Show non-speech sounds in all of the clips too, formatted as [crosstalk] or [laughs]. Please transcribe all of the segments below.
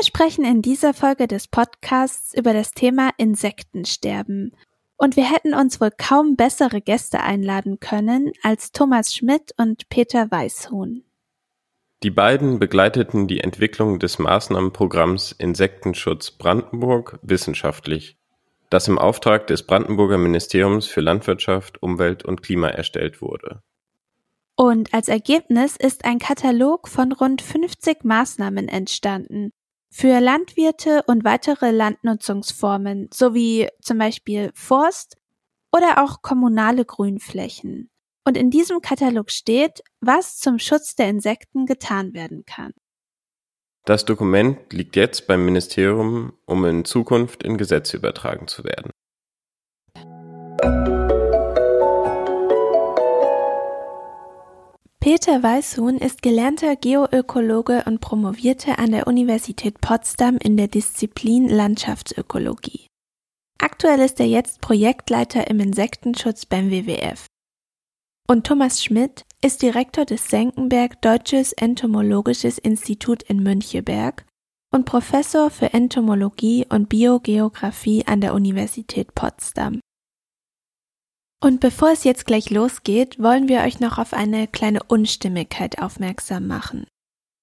Wir sprechen in dieser Folge des Podcasts über das Thema Insektensterben. Und wir hätten uns wohl kaum bessere Gäste einladen können als Thomas Schmidt und Peter Weißhuhn. Die beiden begleiteten die Entwicklung des Maßnahmenprogramms Insektenschutz Brandenburg wissenschaftlich, das im Auftrag des Brandenburger Ministeriums für Landwirtschaft, Umwelt und Klima erstellt wurde. Und als Ergebnis ist ein Katalog von rund 50 Maßnahmen entstanden, für Landwirte und weitere Landnutzungsformen sowie zum Beispiel Forst oder auch kommunale Grünflächen. Und in diesem Katalog steht, was zum Schutz der Insekten getan werden kann. Das Dokument liegt jetzt beim Ministerium, um in Zukunft in Gesetze übertragen zu werden. Peter Weißhuhn ist gelernter Geoökologe und promovierte an der Universität Potsdam in der Disziplin Landschaftsökologie. Aktuell ist er jetzt Projektleiter im Insektenschutz beim WWF. Und Thomas Schmidt ist Direktor des Senckenberg Deutsches Entomologisches Institut in Müncheberg und Professor für Entomologie und Biogeographie an der Universität Potsdam. Und bevor es jetzt gleich losgeht, wollen wir euch noch auf eine kleine Unstimmigkeit aufmerksam machen.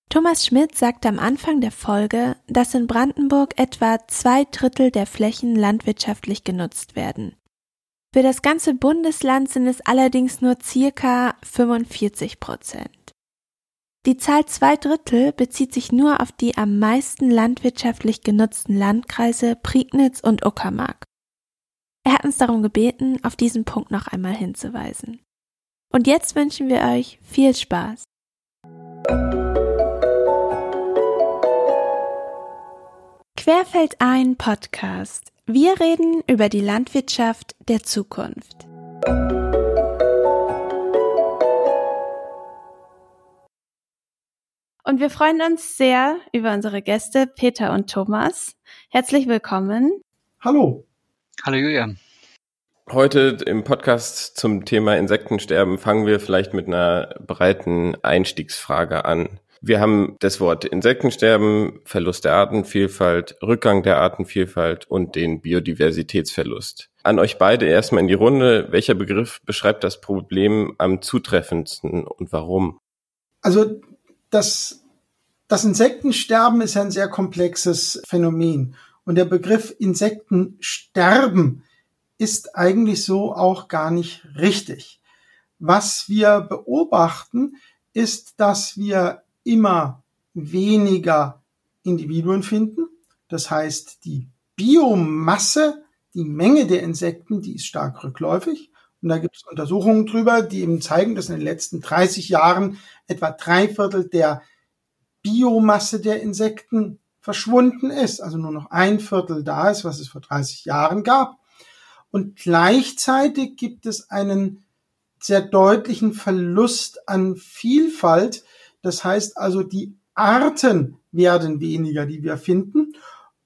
Thomas Schmidt sagt am Anfang der Folge, dass in Brandenburg etwa zwei Drittel der Flächen landwirtschaftlich genutzt werden. Für das ganze Bundesland sind es allerdings nur circa 45 Prozent. Die Zahl zwei Drittel bezieht sich nur auf die am meisten landwirtschaftlich genutzten Landkreise Prignitz und Uckermark. Er hat uns darum gebeten, auf diesen Punkt noch einmal hinzuweisen. Und jetzt wünschen wir euch viel Spaß. Querfeld ein Podcast. Wir reden über die Landwirtschaft der Zukunft. Und wir freuen uns sehr über unsere Gäste Peter und Thomas. Herzlich willkommen. Hallo. Hallo Julia. Heute im Podcast zum Thema Insektensterben fangen wir vielleicht mit einer breiten Einstiegsfrage an. Wir haben das Wort Insektensterben, Verlust der Artenvielfalt, Rückgang der Artenvielfalt und den Biodiversitätsverlust. An euch beide erstmal in die Runde. Welcher Begriff beschreibt das Problem am zutreffendsten und warum? Also das, das Insektensterben ist ein sehr komplexes Phänomen. Und der Begriff Insektensterben ist eigentlich so auch gar nicht richtig. Was wir beobachten, ist, dass wir immer weniger Individuen finden. Das heißt, die Biomasse, die Menge der Insekten, die ist stark rückläufig. Und da gibt es Untersuchungen drüber, die eben zeigen, dass in den letzten 30 Jahren etwa drei Viertel der Biomasse der Insekten verschwunden ist, also nur noch ein Viertel da ist, was es vor 30 Jahren gab. Und gleichzeitig gibt es einen sehr deutlichen Verlust an Vielfalt. Das heißt also, die Arten werden weniger, die wir finden.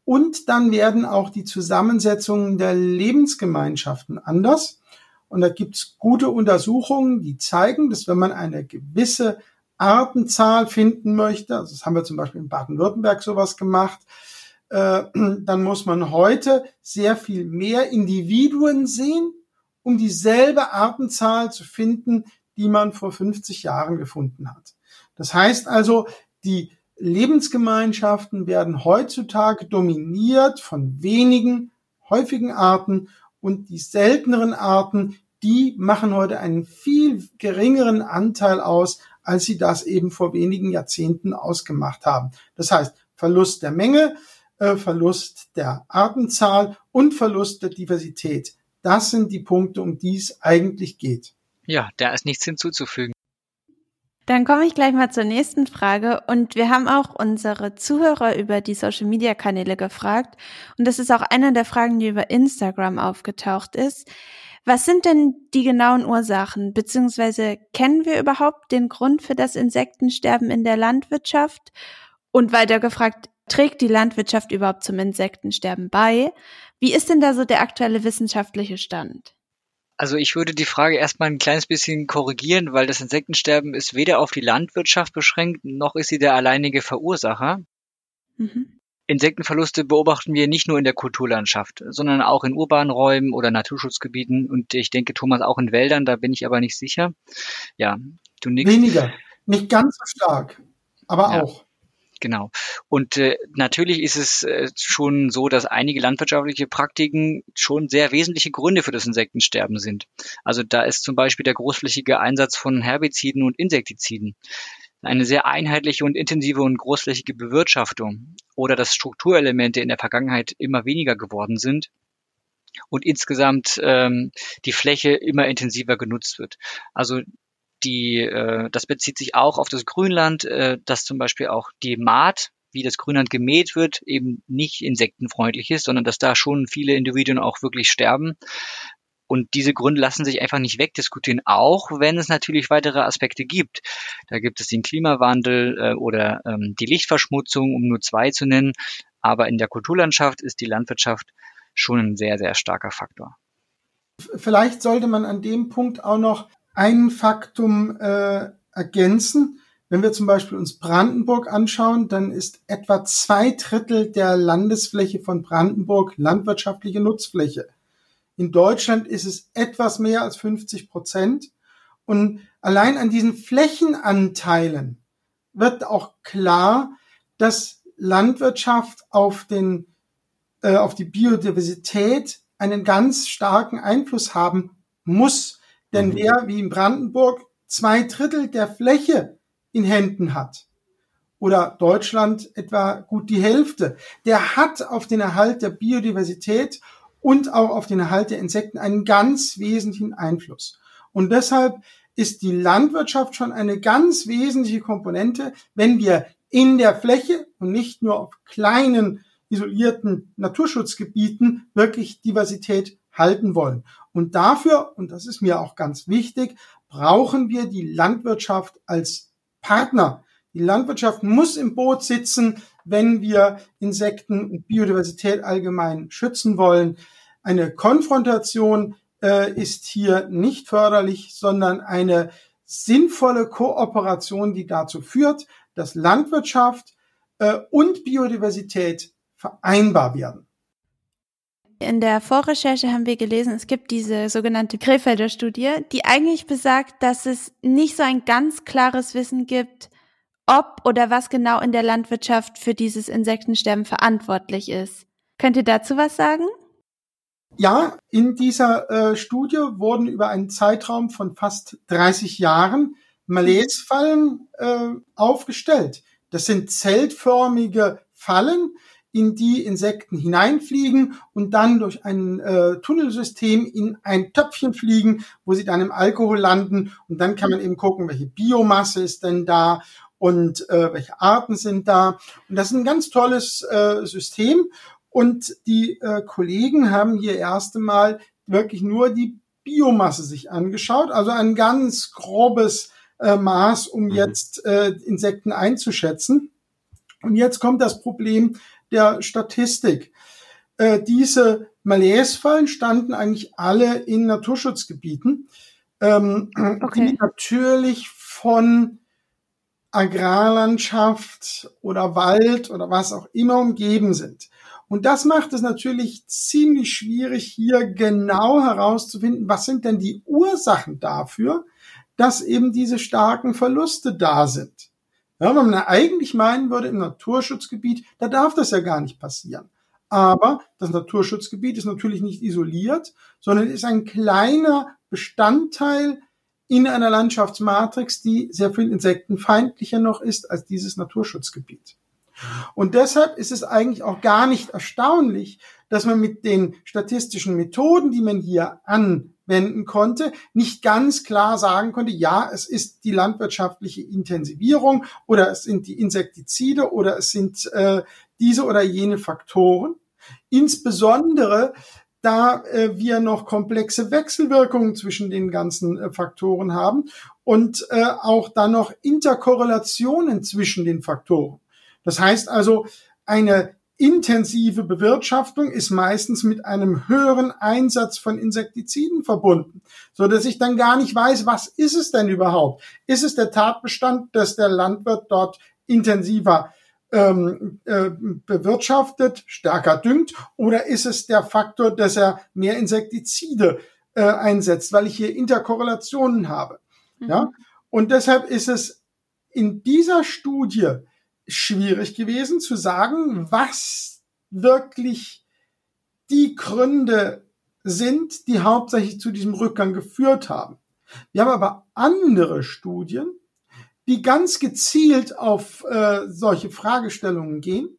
Und dann werden auch die Zusammensetzungen der Lebensgemeinschaften anders. Und da gibt's gute Untersuchungen, die zeigen, dass wenn man eine gewisse Artenzahl finden möchte, also das haben wir zum Beispiel in Baden-Württemberg sowas gemacht, äh, [clears throat] dann muss man heute sehr viel mehr Individuen sehen, um dieselbe Artenzahl zu finden, die man vor 50 Jahren gefunden hat. Das heißt also, die Lebensgemeinschaften werden heutzutage dominiert von wenigen häufigen Arten und die selteneren Arten, die machen heute einen viel geringeren Anteil aus als sie das eben vor wenigen Jahrzehnten ausgemacht haben. Das heißt, Verlust der Menge, äh, Verlust der Artenzahl und Verlust der Diversität. Das sind die Punkte, um die es eigentlich geht. Ja, da ist nichts hinzuzufügen. Dann komme ich gleich mal zur nächsten Frage. Und wir haben auch unsere Zuhörer über die Social-Media-Kanäle gefragt. Und das ist auch eine der Fragen, die über Instagram aufgetaucht ist. Was sind denn die genauen Ursachen? Beziehungsweise kennen wir überhaupt den Grund für das Insektensterben in der Landwirtschaft? Und weiter gefragt, trägt die Landwirtschaft überhaupt zum Insektensterben bei? Wie ist denn da so der aktuelle wissenschaftliche Stand? Also ich würde die Frage erstmal ein kleines bisschen korrigieren, weil das Insektensterben ist weder auf die Landwirtschaft beschränkt, noch ist sie der alleinige Verursacher. Mhm. Insektenverluste beobachten wir nicht nur in der Kulturlandschaft, sondern auch in urbanen Räumen oder Naturschutzgebieten und ich denke, Thomas, auch in Wäldern, da bin ich aber nicht sicher. Ja, du nix. Weniger, nicht ganz so stark, aber ja. auch. Genau. Und äh, natürlich ist es äh, schon so, dass einige landwirtschaftliche Praktiken schon sehr wesentliche Gründe für das Insektensterben sind. Also da ist zum Beispiel der großflächige Einsatz von Herbiziden und Insektiziden eine sehr einheitliche und intensive und großflächige Bewirtschaftung oder dass Strukturelemente in der Vergangenheit immer weniger geworden sind und insgesamt ähm, die Fläche immer intensiver genutzt wird. Also die, äh, das bezieht sich auch auf das Grünland, äh, dass zum Beispiel auch die Maat, wie das Grünland gemäht wird, eben nicht insektenfreundlich ist, sondern dass da schon viele Individuen auch wirklich sterben. Und diese Gründe lassen sich einfach nicht wegdiskutieren, auch wenn es natürlich weitere Aspekte gibt. Da gibt es den Klimawandel äh, oder ähm, die Lichtverschmutzung, um nur zwei zu nennen. Aber in der Kulturlandschaft ist die Landwirtschaft schon ein sehr, sehr starker Faktor. Vielleicht sollte man an dem Punkt auch noch ein Faktum äh, ergänzen. Wenn wir zum Beispiel uns Brandenburg anschauen, dann ist etwa zwei Drittel der Landesfläche von Brandenburg landwirtschaftliche Nutzfläche. In Deutschland ist es etwas mehr als 50 Prozent. Und allein an diesen Flächenanteilen wird auch klar, dass Landwirtschaft auf den, äh, auf die Biodiversität einen ganz starken Einfluss haben muss. Denn mhm. wer wie in Brandenburg zwei Drittel der Fläche in Händen hat, oder Deutschland etwa gut die Hälfte, der hat auf den Erhalt der Biodiversität und auch auf den Erhalt der Insekten einen ganz wesentlichen Einfluss. Und deshalb ist die Landwirtschaft schon eine ganz wesentliche Komponente, wenn wir in der Fläche und nicht nur auf kleinen isolierten Naturschutzgebieten wirklich Diversität halten wollen. Und dafür, und das ist mir auch ganz wichtig, brauchen wir die Landwirtschaft als Partner. Die Landwirtschaft muss im Boot sitzen, wenn wir Insekten und Biodiversität allgemein schützen wollen. Eine Konfrontation äh, ist hier nicht förderlich, sondern eine sinnvolle Kooperation, die dazu führt, dass Landwirtschaft äh, und Biodiversität vereinbar werden. In der Vorrecherche haben wir gelesen, es gibt diese sogenannte Krefelder Studie, die eigentlich besagt, dass es nicht so ein ganz klares Wissen gibt, ob oder was genau in der Landwirtschaft für dieses Insektensterben verantwortlich ist. Könnt ihr dazu was sagen? Ja, in dieser äh, Studie wurden über einen Zeitraum von fast 30 Jahren Malaise-Fallen äh, aufgestellt. Das sind zeltförmige Fallen, in die Insekten hineinfliegen und dann durch ein äh, Tunnelsystem in ein Töpfchen fliegen, wo sie dann im Alkohol landen. Und dann kann man eben gucken, welche Biomasse ist denn da und äh, welche Arten sind da. Und das ist ein ganz tolles äh, System. Und die äh, Kollegen haben hier erst einmal wirklich nur die Biomasse sich angeschaut, also ein ganz grobes äh, Maß, um mhm. jetzt äh, Insekten einzuschätzen. Und jetzt kommt das Problem der Statistik. Äh, diese Malaise-Fallen standen eigentlich alle in Naturschutzgebieten, ähm, okay. die natürlich von Agrarlandschaft oder Wald oder was auch immer umgeben sind. Und das macht es natürlich ziemlich schwierig, hier genau herauszufinden, was sind denn die Ursachen dafür, dass eben diese starken Verluste da sind. Ja, wenn man eigentlich meinen würde, im Naturschutzgebiet, da darf das ja gar nicht passieren. Aber das Naturschutzgebiet ist natürlich nicht isoliert, sondern ist ein kleiner Bestandteil in einer Landschaftsmatrix, die sehr viel insektenfeindlicher noch ist als dieses Naturschutzgebiet. Und deshalb ist es eigentlich auch gar nicht erstaunlich, dass man mit den statistischen Methoden, die man hier anwenden konnte, nicht ganz klar sagen konnte, ja, es ist die landwirtschaftliche Intensivierung oder es sind die Insektizide oder es sind äh, diese oder jene Faktoren. Insbesondere da äh, wir noch komplexe Wechselwirkungen zwischen den ganzen äh, Faktoren haben und äh, auch dann noch Interkorrelationen zwischen den Faktoren. Das heißt also, eine intensive Bewirtschaftung ist meistens mit einem höheren Einsatz von Insektiziden verbunden, so dass ich dann gar nicht weiß, was ist es denn überhaupt? Ist es der Tatbestand, dass der Landwirt dort intensiver ähm, äh, bewirtschaftet, stärker düngt, oder ist es der Faktor, dass er mehr Insektizide äh, einsetzt, weil ich hier Interkorrelationen habe. Mhm. Ja, und deshalb ist es in dieser Studie schwierig gewesen zu sagen, was wirklich die Gründe sind, die hauptsächlich zu diesem Rückgang geführt haben. Wir haben aber andere Studien, die ganz gezielt auf äh, solche Fragestellungen gehen.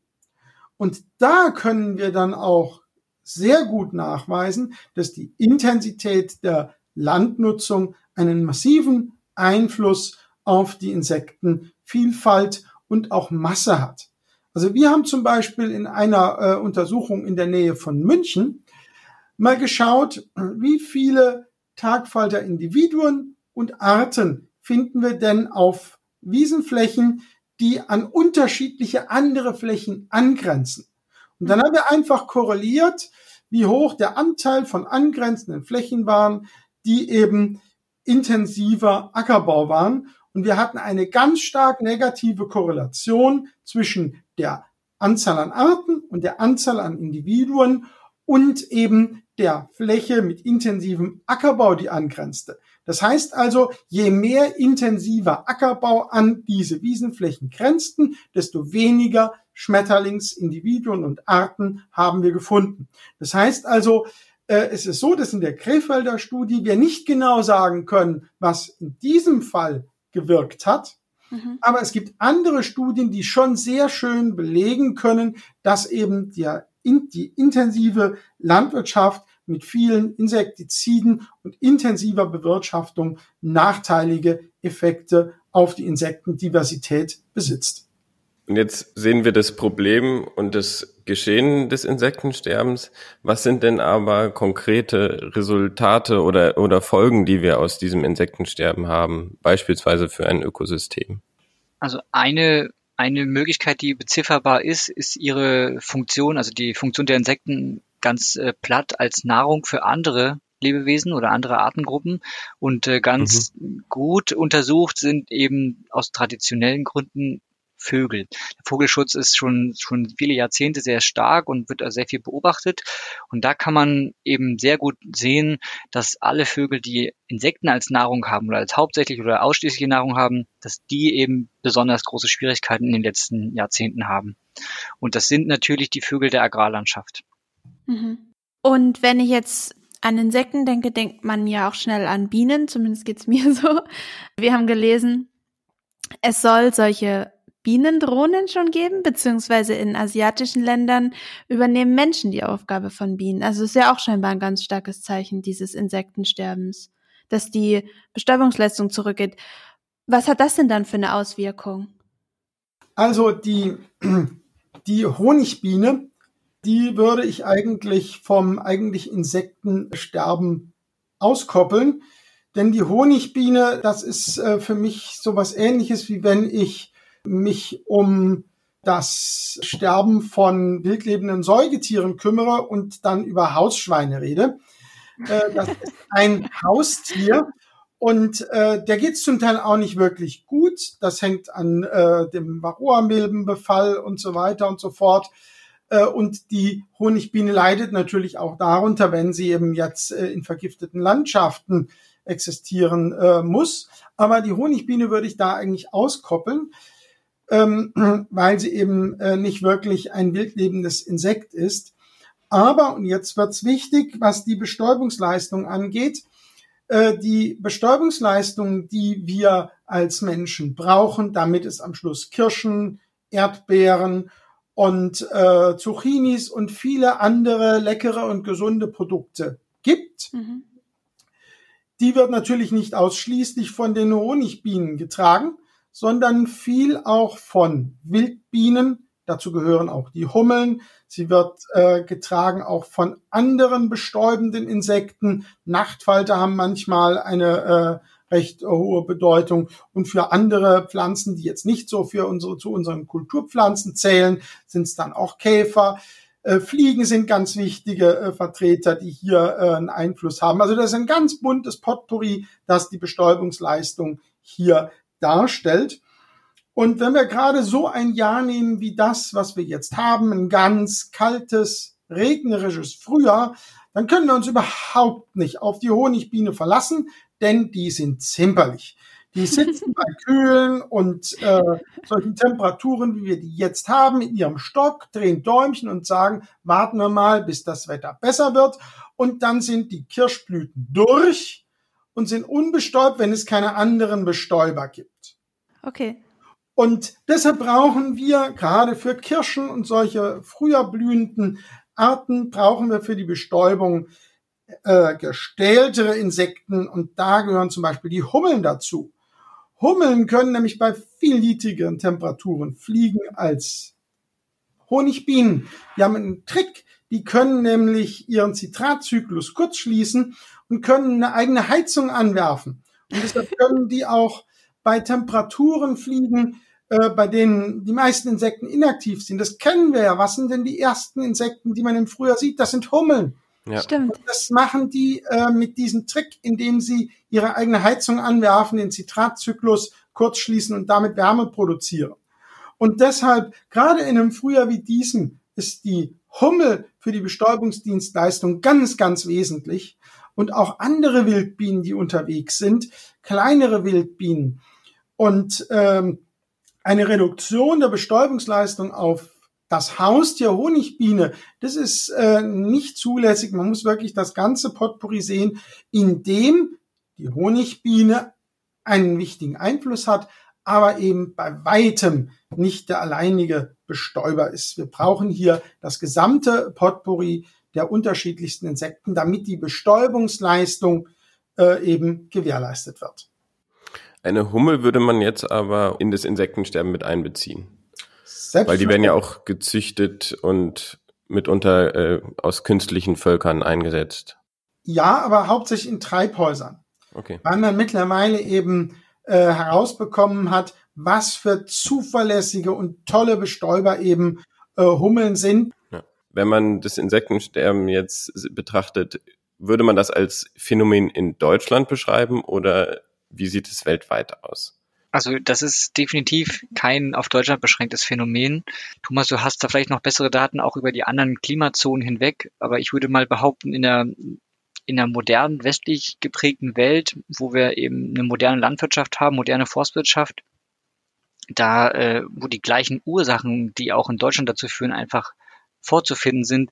Und da können wir dann auch sehr gut nachweisen, dass die Intensität der Landnutzung einen massiven Einfluss auf die Insektenvielfalt und auch Masse hat. Also wir haben zum Beispiel in einer äh, Untersuchung in der Nähe von München mal geschaut, wie viele Tagfalter-Individuen und Arten finden wir denn auf Wiesenflächen, die an unterschiedliche andere Flächen angrenzen. Und dann haben wir einfach korreliert, wie hoch der Anteil von angrenzenden Flächen waren, die eben intensiver Ackerbau waren. Und wir hatten eine ganz stark negative Korrelation zwischen der Anzahl an Arten und der Anzahl an Individuen und eben der Fläche mit intensivem Ackerbau, die angrenzte. Das heißt also, je mehr intensiver Ackerbau an diese Wiesenflächen grenzten, desto weniger Schmetterlingsindividuen und Arten haben wir gefunden. Das heißt also, äh, es ist so, dass in der Krefelder Studie wir nicht genau sagen können, was in diesem Fall gewirkt hat. Mhm. Aber es gibt andere Studien, die schon sehr schön belegen können, dass eben der, die intensive Landwirtschaft mit vielen Insektiziden und intensiver Bewirtschaftung nachteilige Effekte auf die Insektendiversität besitzt. Und jetzt sehen wir das Problem und das Geschehen des Insektensterbens. Was sind denn aber konkrete Resultate oder, oder Folgen, die wir aus diesem Insektensterben haben, beispielsweise für ein Ökosystem? Also eine eine Möglichkeit, die bezifferbar ist, ist ihre Funktion, also die Funktion der Insekten ganz äh, platt als Nahrung für andere Lebewesen oder andere Artengruppen und äh, ganz mhm. gut untersucht sind eben aus traditionellen Gründen Vögel. Der Vogelschutz ist schon, schon viele Jahrzehnte sehr stark und wird sehr viel beobachtet. Und da kann man eben sehr gut sehen, dass alle Vögel, die Insekten als Nahrung haben oder als hauptsächlich oder ausschließliche Nahrung haben, dass die eben besonders große Schwierigkeiten in den letzten Jahrzehnten haben. Und das sind natürlich die Vögel der Agrarlandschaft. Mhm. Und wenn ich jetzt an Insekten denke, denkt man ja auch schnell an Bienen, zumindest geht's [laughs] mir so. Wir haben gelesen, es soll solche Bienendrohnen schon geben, beziehungsweise in asiatischen Ländern übernehmen Menschen die Aufgabe von Bienen. Also ist ja auch scheinbar ein ganz starkes Zeichen dieses Insektensterbens, dass die Bestäubungsleistung zurückgeht. Was hat das denn dann für eine Auswirkung? Also die, [clears throat] die Honigbiene die würde ich eigentlich vom eigentlich Insektensterben auskoppeln. Denn die Honigbiene, das ist äh, für mich sowas ähnliches, wie wenn ich mich um das Sterben von wildlebenden Säugetieren kümmere und dann über Hausschweine rede. Äh, das ist ein Haustier und äh, der geht zum Teil auch nicht wirklich gut. Das hängt an äh, dem Varroa-Milbenbefall und so weiter und so fort. Äh, und die Honigbiene leidet natürlich auch darunter, wenn sie eben jetzt äh, in vergifteten Landschaften existieren äh, muss. Aber die Honigbiene würde ich da eigentlich auskoppeln, ähm, [clears throat] weil sie eben nicht wirklich ein wildlebendes Insekt ist. Aber, und jetzt wird's wichtig, was die Bestäubungsleistung angeht, die Bestäubungsleistung, die wir als Menschen brauchen, damit es am Schluss Kirschen, Erdbeeren und äh, Zucchinis und viele andere leckere und gesunde Produkte gibt. Mhm. Die wird natürlich nicht ausschließlich von den Honigbienen getragen, sondern viel auch von Wildbienen. Dazu gehören auch die Hummeln. Sie wird äh, getragen auch von anderen bestäubenden Insekten. Nachtfalter haben manchmal eine äh, recht hohe Bedeutung. Und für andere Pflanzen, die jetzt nicht so für unsere, zu unseren Kulturpflanzen zählen, sind es dann auch Käfer. Äh, Fliegen sind ganz wichtige äh, Vertreter, die hier äh, einen Einfluss haben. Also das ist ein ganz buntes Potpourri, das die Bestäubungsleistung hier darstellt. Und wenn wir gerade so ein Jahr nehmen wie das, was wir jetzt haben, ein ganz kaltes, regnerisches Frühjahr, dann können wir uns überhaupt nicht auf die Honigbiene verlassen, denn die sind zimperlich. Die sitzen [laughs] bei kühlen und äh, solchen Temperaturen, wie wir die jetzt haben, in ihrem Stock, drehen Däumchen und sagen, warten wir mal, bis das Wetter besser wird. Und dann sind die Kirschblüten durch und sind unbestäubt, wenn es keine anderen Bestäuber gibt. Okay. Und deshalb brauchen wir gerade für Kirschen und solche früher blühenden Arten brauchen wir für die Bestäubung äh, gestähltere Insekten und da gehören zum Beispiel die Hummeln dazu. Hummeln können nämlich bei viel niedrigeren Temperaturen fliegen als Honigbienen. Die haben einen Trick, die können nämlich ihren Zitratzyklus kurz schließen und können eine eigene Heizung anwerfen. Und deshalb können die auch bei Temperaturen fliegen, äh, bei denen die meisten Insekten inaktiv sind. Das kennen wir ja. Was sind denn die ersten Insekten, die man im Frühjahr sieht? Das sind Hummeln. Ja. Stimmt. Und das machen die äh, mit diesem Trick, indem sie ihre eigene Heizung anwerfen, den Zitratzyklus kurz schließen und damit Wärme produzieren. Und deshalb, gerade in einem Frühjahr wie diesem, ist die Hummel für die Bestäubungsdienstleistung ganz, ganz wesentlich. Und auch andere Wildbienen, die unterwegs sind, kleinere Wildbienen. Und ähm, eine Reduktion der Bestäubungsleistung auf das Haustier Honigbiene, das ist äh, nicht zulässig. Man muss wirklich das ganze Potpourri sehen, in dem die Honigbiene einen wichtigen Einfluss hat, aber eben bei weitem nicht der alleinige Bestäuber ist. Wir brauchen hier das gesamte Potpourri der unterschiedlichsten Insekten, damit die Bestäubungsleistung äh, eben gewährleistet wird. Eine Hummel würde man jetzt aber in das Insektensterben mit einbeziehen. Weil die werden ja auch gezüchtet und mitunter äh, aus künstlichen Völkern eingesetzt. Ja, aber hauptsächlich in Treibhäusern. Okay. Weil man mittlerweile eben äh, herausbekommen hat, was für zuverlässige und tolle Bestäuber eben äh, Hummeln sind. Ja. Wenn man das Insektensterben jetzt betrachtet, würde man das als Phänomen in Deutschland beschreiben oder wie sieht es weltweit aus? Also das ist definitiv kein auf Deutschland beschränktes Phänomen. Thomas, du hast da vielleicht noch bessere Daten auch über die anderen Klimazonen hinweg, aber ich würde mal behaupten, in der in der modernen westlich geprägten Welt, wo wir eben eine moderne Landwirtschaft haben, moderne Forstwirtschaft, da äh, wo die gleichen Ursachen, die auch in Deutschland dazu führen, einfach vorzufinden sind,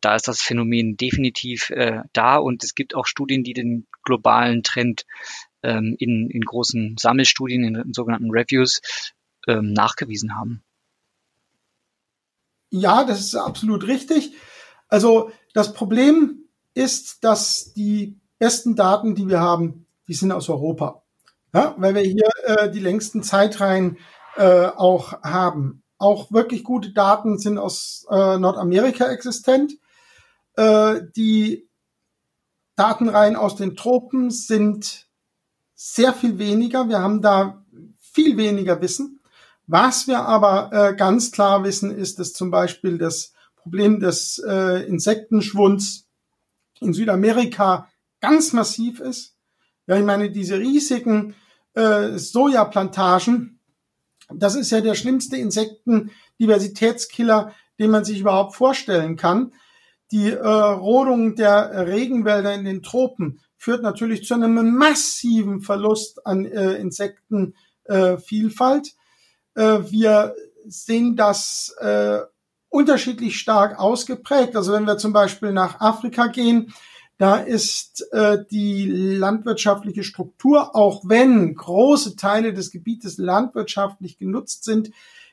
da ist das Phänomen definitiv äh, da und es gibt auch Studien, die den globalen Trend ähm, in, in großen Sammelstudien, in, in sogenannten Reviews, ähm, nachgewiesen haben. Ja, das ist absolut richtig. Also das Problem ist, dass die besten Daten, die wir haben, die sind aus Europa. Ja, weil wir hier äh, die längsten Zeitreihen äh, auch haben. Auch wirklich gute Daten sind aus äh, Nordamerika existent. Äh, die Datenreihen aus den Tropen sind sehr viel weniger. Wir haben da viel weniger Wissen. Was wir aber äh, ganz klar wissen, ist, dass zum Beispiel das Problem des äh, Insektenschwunds in Südamerika ganz massiv ist. Ja, ich meine, diese riesigen äh, Sojaplantagen, das ist ja der schlimmste Insektendiversitätskiller, den man sich überhaupt vorstellen kann. Die äh, Rodung der Regenwälder in den Tropen führt natürlich zu einem massiven Verlust an äh, Insektenvielfalt. Äh, äh, wir sehen das äh, unterschiedlich stark ausgeprägt. Also wenn wir zum Beispiel nach Afrika gehen, da ist äh, die landwirtschaftliche Struktur, auch wenn große Teile des Gebietes landwirtschaftlich genutzt sind,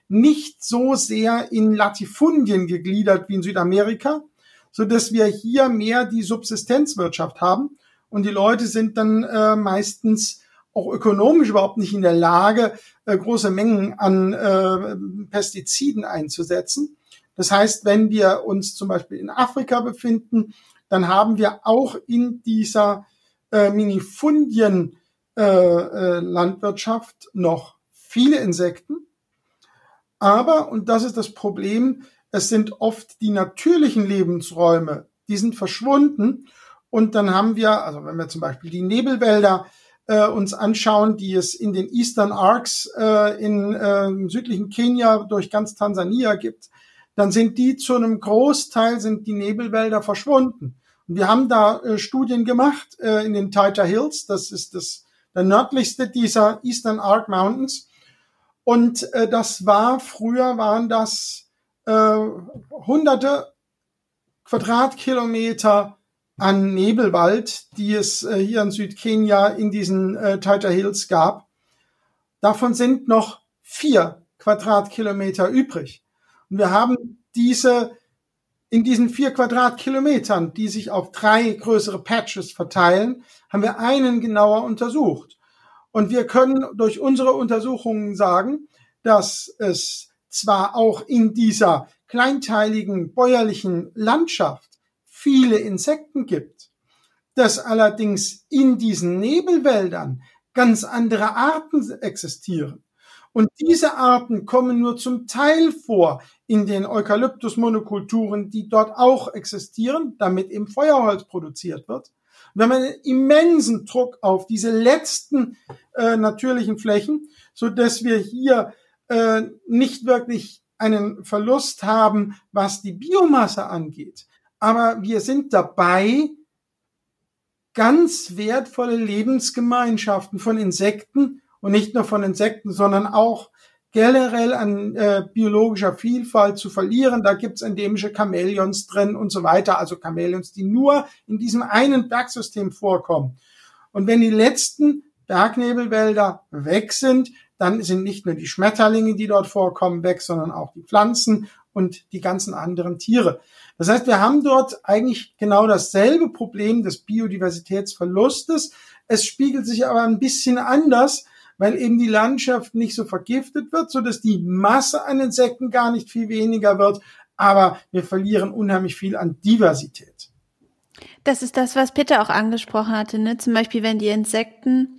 nicht so sehr in Latifundien gegliedert wie in Südamerika, so dass wir hier mehr die Subsistenzwirtschaft haben und die Leute sind dann äh, meistens auch ökonomisch überhaupt nicht in der Lage, äh, große Mengen an äh, Pestiziden einzusetzen. Das heißt, wenn wir uns zum Beispiel in Afrika befinden, dann haben wir auch in dieser äh, Minifundien-Landwirtschaft äh, äh, noch viele Insekten. Aber, und das ist das Problem, es sind oft die natürlichen Lebensräume, die sind verschwunden und dann haben wir, also wenn wir zum Beispiel die Nebelwälder äh, uns anschauen, die es in den Eastern Arcs äh, in äh, südlichen Kenia durch ganz Tansania gibt, dann sind die zu einem Großteil sind die Nebelwälder verschwunden. Und wir haben da äh, Studien gemacht äh, in den Taita Hills, das ist das der nördlichste dieser Eastern Arc Mountains. Und äh, das war früher waren das äh, hunderte Quadratkilometer an Nebelwald, die es äh, hier in Südkenia in diesen äh, Taita Hills gab. Davon sind noch vier Quadratkilometer übrig. Und wir haben diese in diesen vier Quadratkilometern, die sich auf drei größere Patches verteilen, haben wir einen genauer untersucht. Und wir können durch unsere Untersuchungen sagen, dass es zwar auch in dieser kleinteiligen bäuerlichen Landschaft viele Insekten gibt, dass allerdings in diesen Nebelwäldern ganz andere Arten existieren. Und diese Arten kommen nur zum Teil vor in den Eukalyptusmonokulturen, die dort auch existieren, damit eben Feuerholz produziert wird. Wir haben einen immensen Druck auf diese letzten äh, natürlichen Flächen, so dass wir hier äh, nicht wirklich einen Verlust haben, was die Biomasse angeht. Aber wir sind dabei, ganz wertvolle Lebensgemeinschaften von Insekten und nicht nur von Insekten, sondern auch generell an äh, biologischer Vielfalt zu verlieren. Da gibt's endemische Chamäleons drin und so weiter, also Chamäleons, die nur in diesem einen Bergsystem vorkommen. Und wenn die letzten Bergnebelwälder weg sind, dann sind nicht nur die Schmetterlinge, die dort vorkommen, weg, sondern auch die Pflanzen und die ganzen anderen Tiere. Das heißt, wir haben dort eigentlich genau dasselbe Problem des Biodiversitätsverlustes. Es spiegelt sich aber ein bisschen anders, weil eben die Landschaft nicht so vergiftet wird, so dass die Masse an Insekten gar nicht viel weniger wird, aber wir verlieren unheimlich viel an Diversität. Das ist das, was Peter auch angesprochen hatte, ne? Zum Beispiel, wenn die Insekten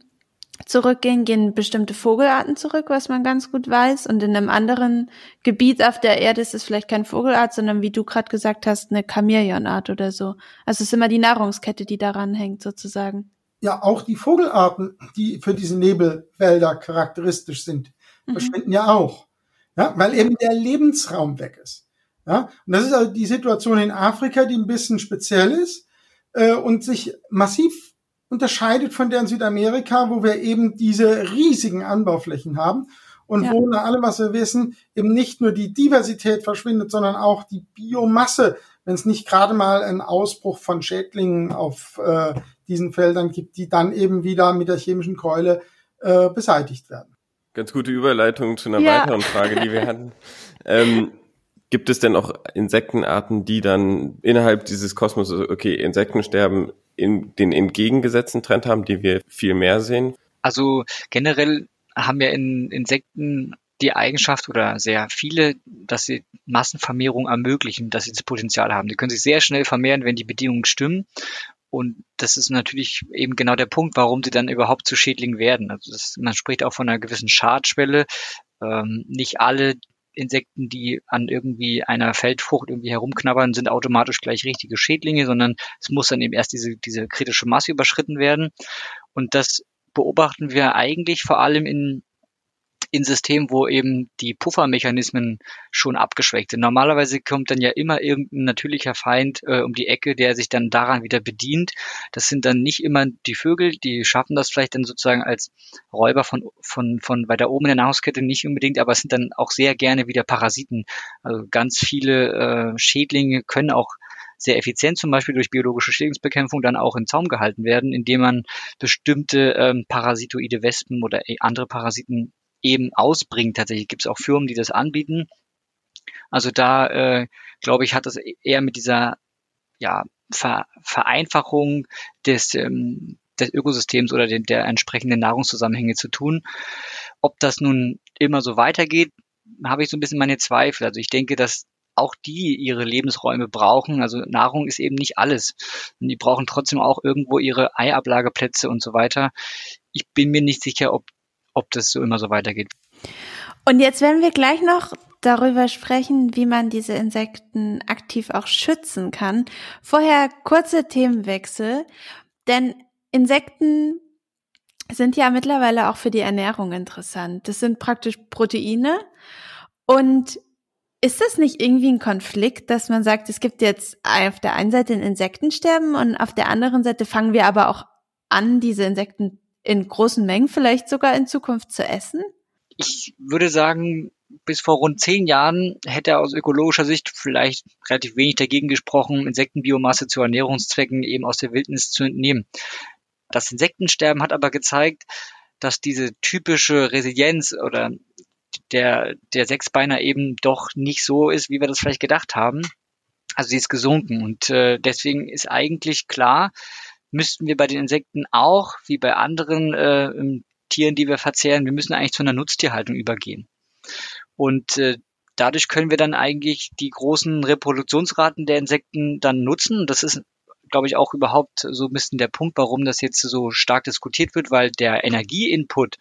zurückgehen, gehen bestimmte Vogelarten zurück, was man ganz gut weiß. Und in einem anderen Gebiet auf der Erde ist es vielleicht kein Vogelart, sondern wie du gerade gesagt hast, eine Chamäleonart oder so. Also es ist immer die Nahrungskette, die daran hängt, sozusagen. Ja, auch die Vogelarten, die für diese Nebelwälder charakteristisch sind, mhm. verschwinden ja auch. Ja, weil eben der Lebensraum weg ist. Ja, und das ist also die Situation in Afrika, die ein bisschen speziell ist äh, und sich massiv unterscheidet von der in Südamerika, wo wir eben diese riesigen Anbauflächen haben und ja. wo nach allem, was wir wissen, eben nicht nur die Diversität verschwindet, sondern auch die Biomasse, wenn es nicht gerade mal einen Ausbruch von Schädlingen auf äh, diesen Feldern gibt, die dann eben wieder mit der chemischen Keule äh, beseitigt werden. Ganz gute Überleitung zu einer ja. weiteren Frage, die wir hatten. [laughs] Ähm, gibt es denn auch Insektenarten, die dann innerhalb dieses Kosmos, okay, Insektensterben in den entgegengesetzten Trend haben, die wir viel mehr sehen? Also generell haben wir in Insekten die Eigenschaft oder sehr viele, dass sie Massenvermehrung ermöglichen, dass sie das Potenzial haben. Die können sich sehr schnell vermehren, wenn die Bedingungen stimmen. Und das ist natürlich eben genau der Punkt, warum sie dann überhaupt zu Schädlingen werden. Also das, man spricht auch von einer gewissen Schadschwelle. Ähm, nicht alle Insekten, die an irgendwie einer Feldfrucht irgendwie herumknabbern, sind automatisch gleich richtige Schädlinge, sondern es muss dann eben erst diese, diese kritische Masse überschritten werden. Und das beobachten wir eigentlich vor allem in in Systemen, wo eben die Puffermechanismen schon abgeschwächt sind. Normalerweise kommt dann ja immer irgendein natürlicher Feind äh, um die Ecke, der sich dann daran wieder bedient. Das sind dann nicht immer die Vögel, die schaffen das vielleicht dann sozusagen als Räuber von, von, von weiter oben in der Nahrungskette nicht unbedingt, aber es sind dann auch sehr gerne wieder Parasiten. Also ganz viele äh, Schädlinge können auch sehr effizient zum Beispiel durch biologische Schädlingsbekämpfung dann auch im Zaum gehalten werden, indem man bestimmte ähm, parasitoide Wespen oder andere Parasiten eben ausbringt. Tatsächlich gibt es auch Firmen, die das anbieten. Also da, äh, glaube ich, hat das eher mit dieser ja, Ver Vereinfachung des, ähm, des Ökosystems oder den, der entsprechenden Nahrungszusammenhänge zu tun. Ob das nun immer so weitergeht, habe ich so ein bisschen meine Zweifel. Also ich denke, dass auch die ihre Lebensräume brauchen. Also Nahrung ist eben nicht alles. Und die brauchen trotzdem auch irgendwo ihre Eiablageplätze und so weiter. Ich bin mir nicht sicher, ob ob das so immer so weitergeht. Und jetzt werden wir gleich noch darüber sprechen, wie man diese Insekten aktiv auch schützen kann. Vorher kurze Themenwechsel, denn Insekten sind ja mittlerweile auch für die Ernährung interessant. Das sind praktisch Proteine. Und ist das nicht irgendwie ein Konflikt, dass man sagt, es gibt jetzt auf der einen Seite ein Insektensterben und auf der anderen Seite fangen wir aber auch an, diese Insekten in großen Mengen vielleicht sogar in Zukunft zu essen? Ich würde sagen, bis vor rund zehn Jahren hätte aus ökologischer Sicht vielleicht relativ wenig dagegen gesprochen, Insektenbiomasse zu Ernährungszwecken eben aus der Wildnis zu entnehmen. Das Insektensterben hat aber gezeigt, dass diese typische Resilienz oder der, der Sechsbeiner eben doch nicht so ist, wie wir das vielleicht gedacht haben. Also sie ist gesunken und äh, deswegen ist eigentlich klar, müssten wir bei den Insekten auch, wie bei anderen äh, Tieren, die wir verzehren, wir müssen eigentlich zu einer Nutztierhaltung übergehen. Und äh, dadurch können wir dann eigentlich die großen Reproduktionsraten der Insekten dann nutzen. Das ist, glaube ich, auch überhaupt so ein bisschen der Punkt, warum das jetzt so stark diskutiert wird, weil der Energieinput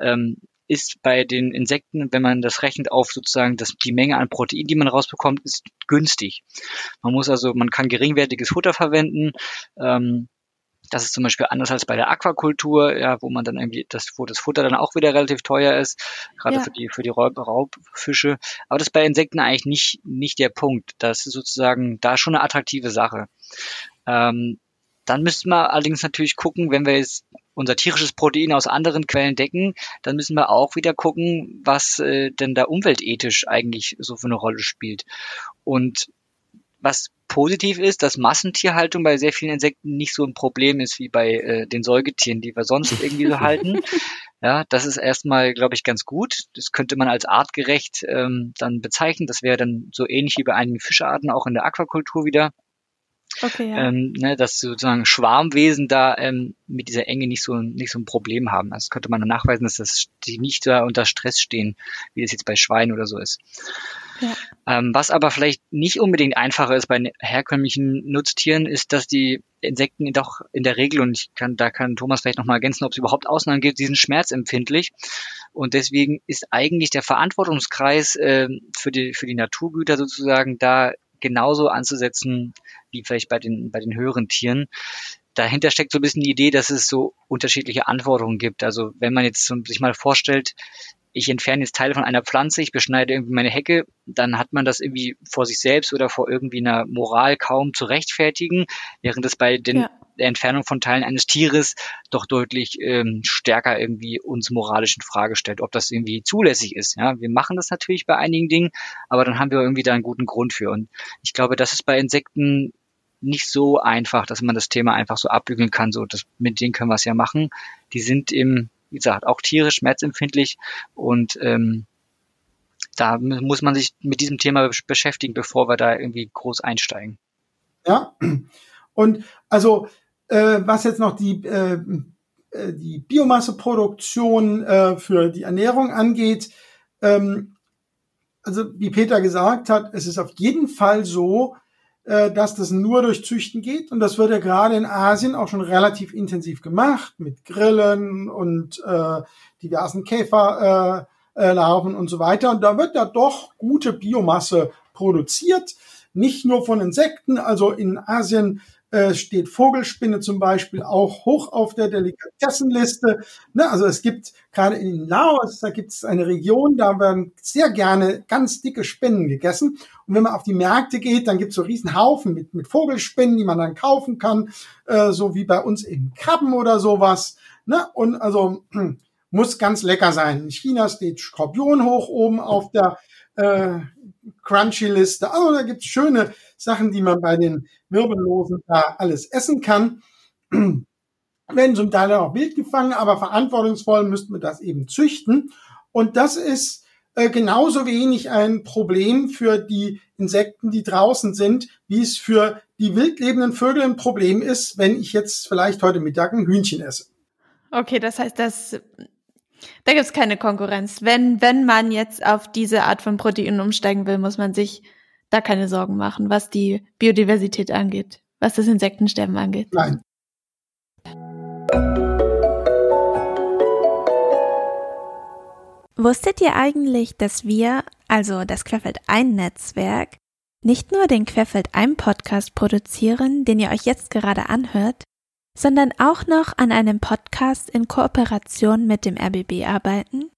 ähm, ist bei den Insekten, wenn man das rechnet auf sozusagen das, die Menge an Protein, die man rausbekommt, ist günstig. Man muss also, man kann geringwertiges Futter verwenden. Ähm, das ist zum Beispiel anders als bei der Aquakultur, ja, wo man dann irgendwie das, wo das Futter dann auch wieder relativ teuer ist, gerade ja. für die für die Raub, Raubfische. Aber das ist bei Insekten eigentlich nicht nicht der Punkt. Das ist sozusagen da schon eine attraktive Sache. Ähm, dann müssten wir allerdings natürlich gucken, wenn wir jetzt unser tierisches Protein aus anderen Quellen decken, dann müssen wir auch wieder gucken, was äh, denn da umweltethisch eigentlich so für eine Rolle spielt. Und was positiv ist, dass Massentierhaltung bei sehr vielen Insekten nicht so ein Problem ist wie bei äh, den Säugetieren, die wir sonst [laughs] irgendwie so halten. Ja, das ist erstmal, glaube ich, ganz gut. Das könnte man als artgerecht ähm, dann bezeichnen. Das wäre dann so ähnlich wie bei einigen Fischarten auch in der Aquakultur wieder. Okay, ja. ähm, ne, dass sozusagen Schwarmwesen da ähm, mit dieser Enge nicht so nicht so ein Problem haben. Also könnte man nachweisen, dass das die nicht da unter Stress stehen, wie das jetzt bei Schweinen oder so ist. Ja. Ähm, was aber vielleicht nicht unbedingt einfacher ist bei herkömmlichen Nutztieren, ist, dass die Insekten doch in der Regel, und ich kann, da kann Thomas vielleicht nochmal ergänzen, ob es überhaupt Ausnahmen gibt, die sind schmerzempfindlich. Und deswegen ist eigentlich der Verantwortungskreis äh, für, die, für die Naturgüter sozusagen da genauso anzusetzen wie vielleicht bei den, bei den höheren Tieren. Dahinter steckt so ein bisschen die Idee, dass es so unterschiedliche Anforderungen gibt. Also wenn man jetzt sich mal vorstellt, ich entferne jetzt Teile von einer Pflanze, ich beschneide irgendwie meine Hecke, dann hat man das irgendwie vor sich selbst oder vor irgendwie einer Moral kaum zu rechtfertigen, während es bei den, ja. Der Entfernung von Teilen eines Tieres doch deutlich ähm, stärker irgendwie uns moralisch in Frage stellt, ob das irgendwie zulässig ist. Ja, wir machen das natürlich bei einigen Dingen, aber dann haben wir irgendwie da einen guten Grund für. Und ich glaube, das ist bei Insekten nicht so einfach, dass man das Thema einfach so abbügeln kann. So, das, mit denen können wir es ja machen. Die sind im wie gesagt, auch tierisch schmerzempfindlich und ähm, da muss man sich mit diesem Thema beschäftigen, bevor wir da irgendwie groß einsteigen. Ja, und also äh, was jetzt noch die, äh, äh die Biomasseproduktion äh, für die Ernährung angeht, ähm, also wie Peter gesagt hat, es ist auf jeden Fall so, äh, dass das nur durch Züchten geht. Und das wird ja gerade in Asien auch schon relativ intensiv gemacht mit Grillen und äh, diversen Käferlarven äh, äh, Larven und so weiter. Und da wird ja doch gute Biomasse produziert. Nicht nur von Insekten, also in Asien äh, steht Vogelspinne zum Beispiel auch hoch auf der Delikatessenliste. Ne, also es gibt gerade in Laos, da gibt es eine Region, da werden sehr gerne ganz dicke Spinnen gegessen. Und wenn man auf die Märkte geht, dann gibt es so riesen Haufen mit, mit Vogelspinnen, die man dann kaufen kann, äh, so wie bei uns eben Krabben oder sowas. Ne? Und also [clears throat] muss ganz lecker sein. In China steht Skorpion hoch oben auf der äh, Crunchy-Liste. Also da gibt's schöne Sachen, die man bei den Wirbellosen da alles essen kann. [clears throat] Werden zum Teil auch wild gefangen, aber verantwortungsvoll müssten wir das eben züchten. Und das ist äh, genauso wenig ein Problem für die Insekten, die draußen sind, wie es für die wildlebenden Vögel ein Problem ist, wenn ich jetzt vielleicht heute Mittag ein Hühnchen esse. Okay, das heißt, dass da gibt es keine Konkurrenz. Wenn, wenn man jetzt auf diese Art von Protein umsteigen will, muss man sich da keine Sorgen machen, was die Biodiversität angeht, was das Insektensterben angeht. Nein. Wusstet ihr eigentlich, dass wir, also das Querfeld ein Netzwerk, nicht nur den Querfeld ein Podcast produzieren, den ihr euch jetzt gerade anhört, sondern auch noch an einem Podcast in Kooperation mit dem RBB arbeiten?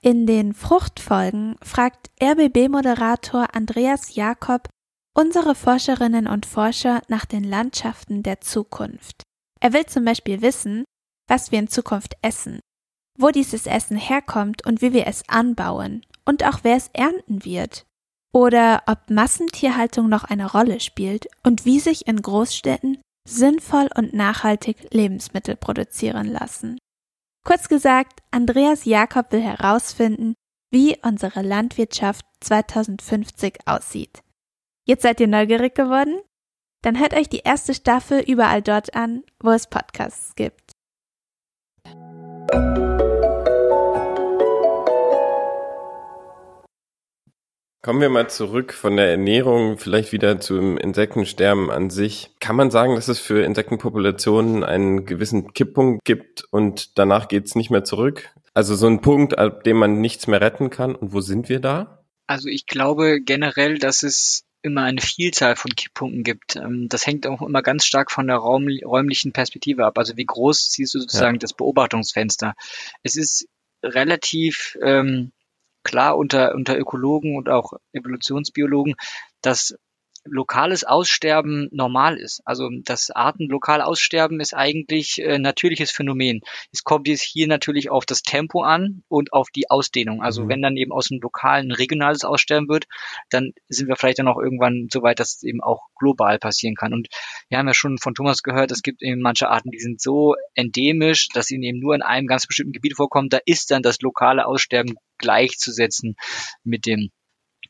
In den Fruchtfolgen fragt RBB-Moderator Andreas Jakob unsere Forscherinnen und Forscher nach den Landschaften der Zukunft. Er will zum Beispiel wissen, was wir in Zukunft essen, wo dieses Essen herkommt und wie wir es anbauen und auch wer es ernten wird. Oder ob Massentierhaltung noch eine Rolle spielt und wie sich in Großstädten sinnvoll und nachhaltig Lebensmittel produzieren lassen. Kurz gesagt, Andreas Jakob will herausfinden, wie unsere Landwirtschaft 2050 aussieht. Jetzt seid ihr neugierig geworden? Dann hört euch die erste Staffel überall dort an, wo es Podcasts gibt. Kommen wir mal zurück von der Ernährung vielleicht wieder zum Insektensterben an sich. Kann man sagen, dass es für Insektenpopulationen einen gewissen Kipppunkt gibt und danach geht es nicht mehr zurück? Also so ein Punkt, ab dem man nichts mehr retten kann. Und wo sind wir da? Also ich glaube generell, dass es immer eine Vielzahl von Kipppunkten gibt. Ähm, das hängt auch immer ganz stark von der Raum, räumlichen Perspektive ab. Also wie groß siehst du sozusagen ja. das Beobachtungsfenster? Es ist relativ ähm, klar unter, unter Ökologen und auch Evolutionsbiologen, dass lokales Aussterben normal ist. Also das Arten lokal aussterben ist eigentlich äh, natürliches Phänomen. Es kommt jetzt hier natürlich auf das Tempo an und auf die Ausdehnung. Also mhm. wenn dann eben aus dem lokalen regionales Aussterben wird, dann sind wir vielleicht dann auch irgendwann so weit, dass es eben auch global passieren kann. Und wir haben ja schon von Thomas gehört, es gibt eben manche Arten, die sind so endemisch, dass sie eben nur in einem ganz bestimmten Gebiet vorkommen. Da ist dann das lokale Aussterben gleichzusetzen mit dem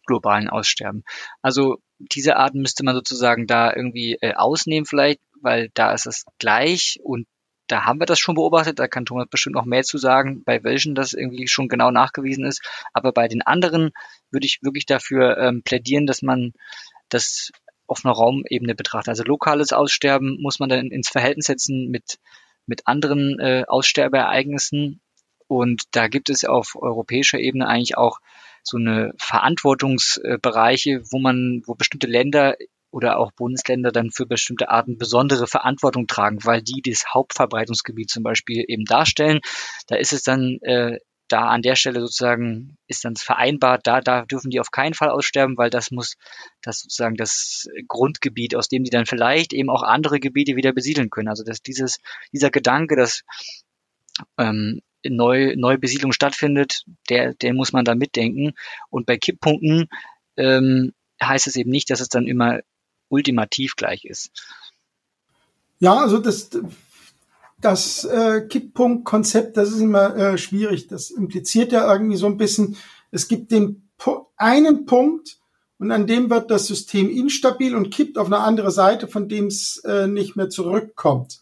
globalen Aussterben. Also diese Arten müsste man sozusagen da irgendwie äh, ausnehmen vielleicht, weil da ist es gleich und da haben wir das schon beobachtet, da kann Thomas bestimmt noch mehr zu sagen, bei welchen das irgendwie schon genau nachgewiesen ist. Aber bei den anderen würde ich wirklich dafür ähm, plädieren, dass man das auf einer Raumebene betrachtet. Also lokales Aussterben muss man dann ins Verhältnis setzen mit, mit anderen äh, Aussterbeereignissen. Und da gibt es auf europäischer Ebene eigentlich auch so eine Verantwortungsbereiche, wo man, wo bestimmte Länder oder auch Bundesländer dann für bestimmte Arten besondere Verantwortung tragen, weil die das Hauptverbreitungsgebiet zum Beispiel eben darstellen. Da ist es dann äh, da an der Stelle sozusagen ist dann vereinbart, da, da dürfen die auf keinen Fall aussterben, weil das muss das sozusagen das Grundgebiet, aus dem die dann vielleicht eben auch andere Gebiete wieder besiedeln können. Also dass dieses, dieser Gedanke, dass ähm, Neu, Neubesiedlung stattfindet, der, der muss man da mitdenken. Und bei Kipppunkten ähm, heißt es eben nicht, dass es dann immer ultimativ gleich ist. Ja, also das, das äh, Kipppunktkonzept, das ist immer äh, schwierig. Das impliziert ja irgendwie so ein bisschen, es gibt den einen Punkt und an dem wird das System instabil und kippt auf eine andere Seite, von dem es äh, nicht mehr zurückkommt.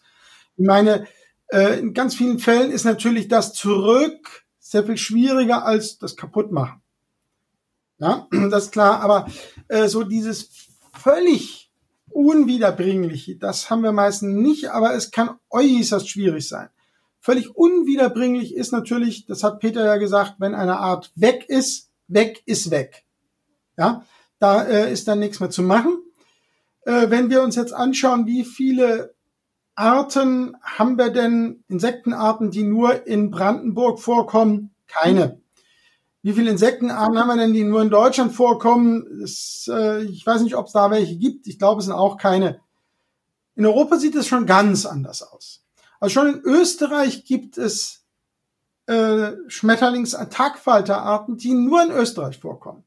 Ich meine, äh, in ganz vielen Fällen ist natürlich das Zurück sehr viel schwieriger als das Kaputtmachen. Ja, [clears throat] das ist klar, aber äh, so dieses völlig unwiederbringliche, das haben wir meistens nicht, aber es kann äußerst schwierig sein. Völlig unwiederbringlich ist natürlich, das hat Peter ja gesagt, wenn eine Art weg ist, weg ist weg. Ja, da äh, ist dann nichts mehr zu machen. Äh, wenn wir uns jetzt anschauen, wie viele Arten haben wir denn, Insektenarten, die nur in Brandenburg vorkommen? Keine. Wie viele Insektenarten haben wir denn, die nur in Deutschland vorkommen? Das, äh, ich weiß nicht, ob es da welche gibt. Ich glaube, es sind auch keine. In Europa sieht es schon ganz anders aus. Also schon in Österreich gibt es äh, Schmetterlings-Attackfalterarten, die nur in Österreich vorkommen.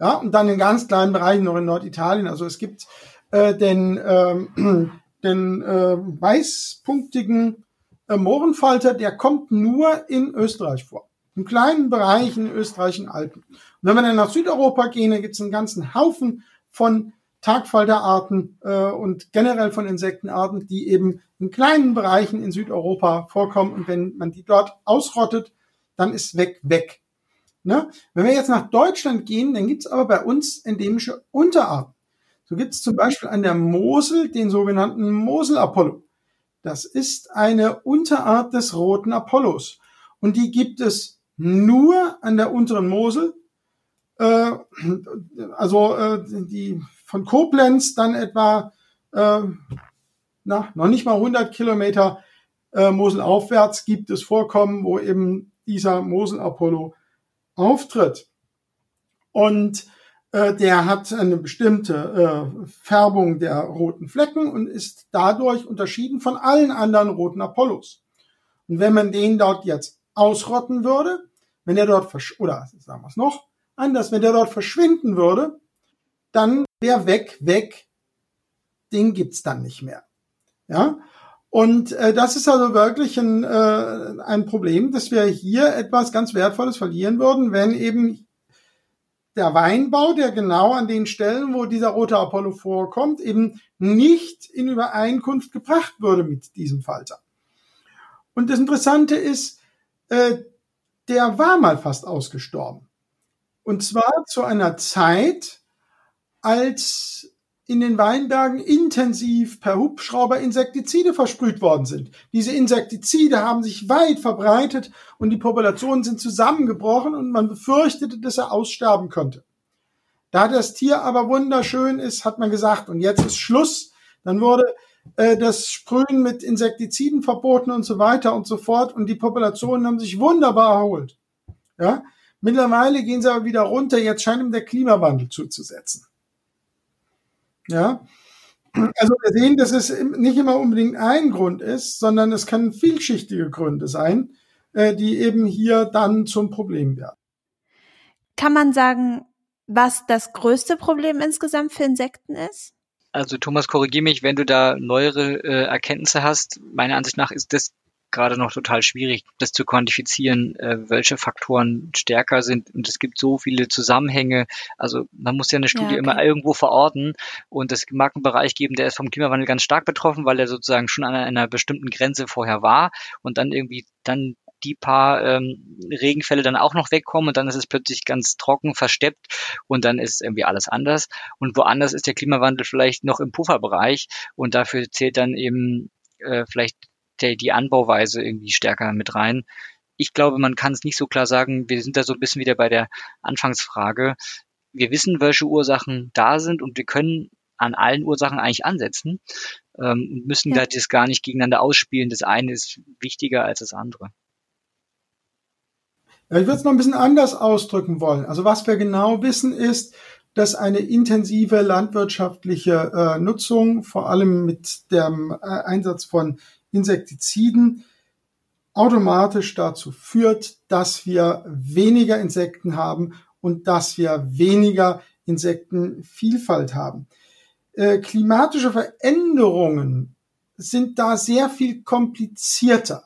Ja, und dann in ganz kleinen Bereichen noch in Norditalien. Also es gibt äh, den ähm, den äh, weißpunktigen äh, Mohrenfalter, der kommt nur in Österreich vor. In kleinen Bereichen in österreichischen Alpen. Und wenn wir dann nach Südeuropa gehen, dann gibt es einen ganzen Haufen von Tagfalterarten äh, und generell von Insektenarten, die eben in kleinen Bereichen in Südeuropa vorkommen. Und wenn man die dort ausrottet, dann ist weg, weg. Ne? Wenn wir jetzt nach Deutschland gehen, dann gibt's aber bei uns endemische Unterarten. So gibt es zum Beispiel an der Mosel den sogenannten Mosel-Apollo. Das ist eine Unterart des roten Apollos. Und die gibt es nur an der unteren Mosel. Äh, also äh, die von Koblenz dann etwa äh, na, noch nicht mal 100 Kilometer äh, Mosel gibt es Vorkommen, wo eben dieser Mosel-Apollo auftritt. Und äh, der hat eine bestimmte äh, Färbung der roten Flecken und ist dadurch unterschieden von allen anderen roten Apollos. Und wenn man den dort jetzt ausrotten würde, wenn er dort versch oder sagen wir es noch anders, wenn der dort verschwinden würde, dann wäre weg, weg, den gibt's dann nicht mehr. Ja, und äh, das ist also wirklich ein, äh, ein Problem, dass wir hier etwas ganz Wertvolles verlieren würden, wenn eben der Weinbau, der genau an den Stellen, wo dieser rote Apollo vorkommt, eben nicht in Übereinkunft gebracht würde mit diesem Falter. Und das Interessante ist, äh, der war mal fast ausgestorben. Und zwar zu einer Zeit, als in den Weinbergen intensiv per Hubschrauber Insektizide versprüht worden sind. Diese Insektizide haben sich weit verbreitet und die Populationen sind zusammengebrochen und man befürchtete, dass er aussterben könnte. Da das Tier aber wunderschön ist, hat man gesagt, und jetzt ist Schluss. Dann wurde äh, das Sprühen mit Insektiziden verboten und so weiter und so fort und die Populationen haben sich wunderbar erholt. Ja? Mittlerweile gehen sie aber wieder runter. Jetzt scheint ihm der Klimawandel zuzusetzen. Ja. Also wir sehen, dass es nicht immer unbedingt ein Grund ist, sondern es können vielschichtige Gründe sein, äh, die eben hier dann zum Problem werden. Kann man sagen, was das größte Problem insgesamt für Insekten ist? Also Thomas, korrigier mich, wenn du da neuere äh, Erkenntnisse hast. Meiner Ansicht nach ist das gerade noch total schwierig, das zu quantifizieren, äh, welche Faktoren stärker sind. Und es gibt so viele Zusammenhänge. Also man muss ja eine Studie ja, okay. immer irgendwo verorten. Und es mag einen Bereich geben, der ist vom Klimawandel ganz stark betroffen, weil er sozusagen schon an einer bestimmten Grenze vorher war und dann irgendwie dann die paar ähm, Regenfälle dann auch noch wegkommen und dann ist es plötzlich ganz trocken, versteppt und dann ist irgendwie alles anders. Und woanders ist der Klimawandel vielleicht noch im Pufferbereich und dafür zählt dann eben äh, vielleicht der, die Anbauweise irgendwie stärker mit rein. Ich glaube, man kann es nicht so klar sagen. Wir sind da so ein bisschen wieder bei der Anfangsfrage. Wir wissen, welche Ursachen da sind und wir können an allen Ursachen eigentlich ansetzen ähm, und müssen ja. da das gar nicht gegeneinander ausspielen. Das eine ist wichtiger als das andere. Ja, ich würde es noch ein bisschen anders ausdrücken wollen. Also was wir genau wissen ist, dass eine intensive landwirtschaftliche äh, Nutzung, vor allem mit dem äh, Einsatz von Insektiziden automatisch dazu führt, dass wir weniger Insekten haben und dass wir weniger Insektenvielfalt haben. Äh, klimatische Veränderungen sind da sehr viel komplizierter.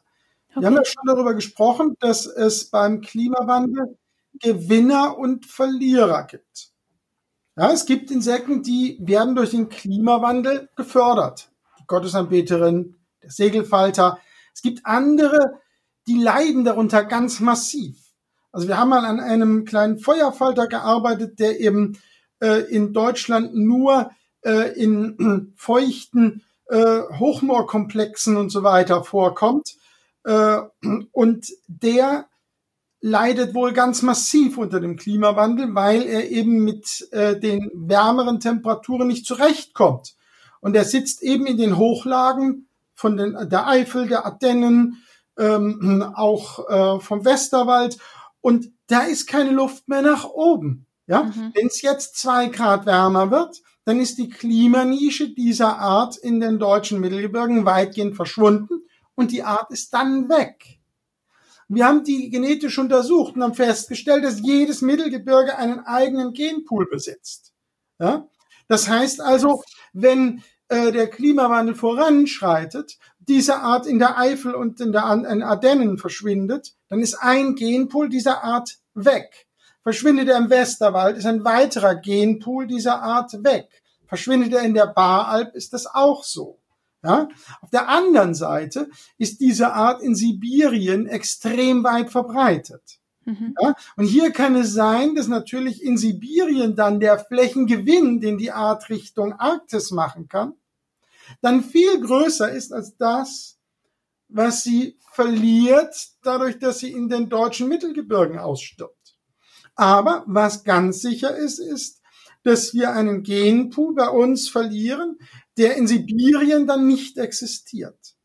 Okay. Wir haben ja schon darüber gesprochen, dass es beim Klimawandel Gewinner und Verlierer gibt. Ja, es gibt Insekten, die werden durch den Klimawandel gefördert. Die Gottesanbeterin, der Segelfalter. Es gibt andere, die leiden darunter ganz massiv. Also wir haben mal an einem kleinen Feuerfalter gearbeitet, der eben äh, in Deutschland nur äh, in [clears throat] äh, feuchten Hochmoorkomplexen und so weiter vorkommt. Äh, und der leidet wohl ganz massiv unter dem Klimawandel, weil er eben mit äh, den wärmeren Temperaturen nicht zurechtkommt. Und er sitzt eben in den Hochlagen von den, der Eifel, der Ardennen, ähm, [clears throat] auch äh, vom Westerwald. Und da ist keine Luft mehr nach oben. Ja, mhm. wenn es jetzt zwei Grad wärmer wird, dann ist die Klimanische dieser Art in den deutschen Mittelgebirgen weitgehend verschwunden und die Art ist dann weg. Wir haben die genetisch untersucht und haben festgestellt, dass jedes Mittelgebirge einen eigenen Genpool besitzt. Ja? Das heißt also, wenn äh, der Klimawandel voranschreitet, diese Art in der Eifel und in der in Ardennen verschwindet, dann ist ein Genpool dieser Art weg. Verschwindet er im Westerwald, ist ein weiterer Genpool dieser Art weg. Verschwindet er in der Baralp, ist das auch so. Ja? Auf der anderen Seite ist diese Art in Sibirien extrem weit verbreitet. Mhm. Ja? Und hier kann es sein, dass natürlich in Sibirien dann der Flächengewinn, den die Art Richtung Arktis machen kann, dann viel größer ist als das, was sie verliert, dadurch, dass sie in den deutschen Mittelgebirgen ausstirbt. Aber was ganz sicher ist, ist, dass wir einen Genpool bei uns verlieren, der in Sibirien dann nicht existiert.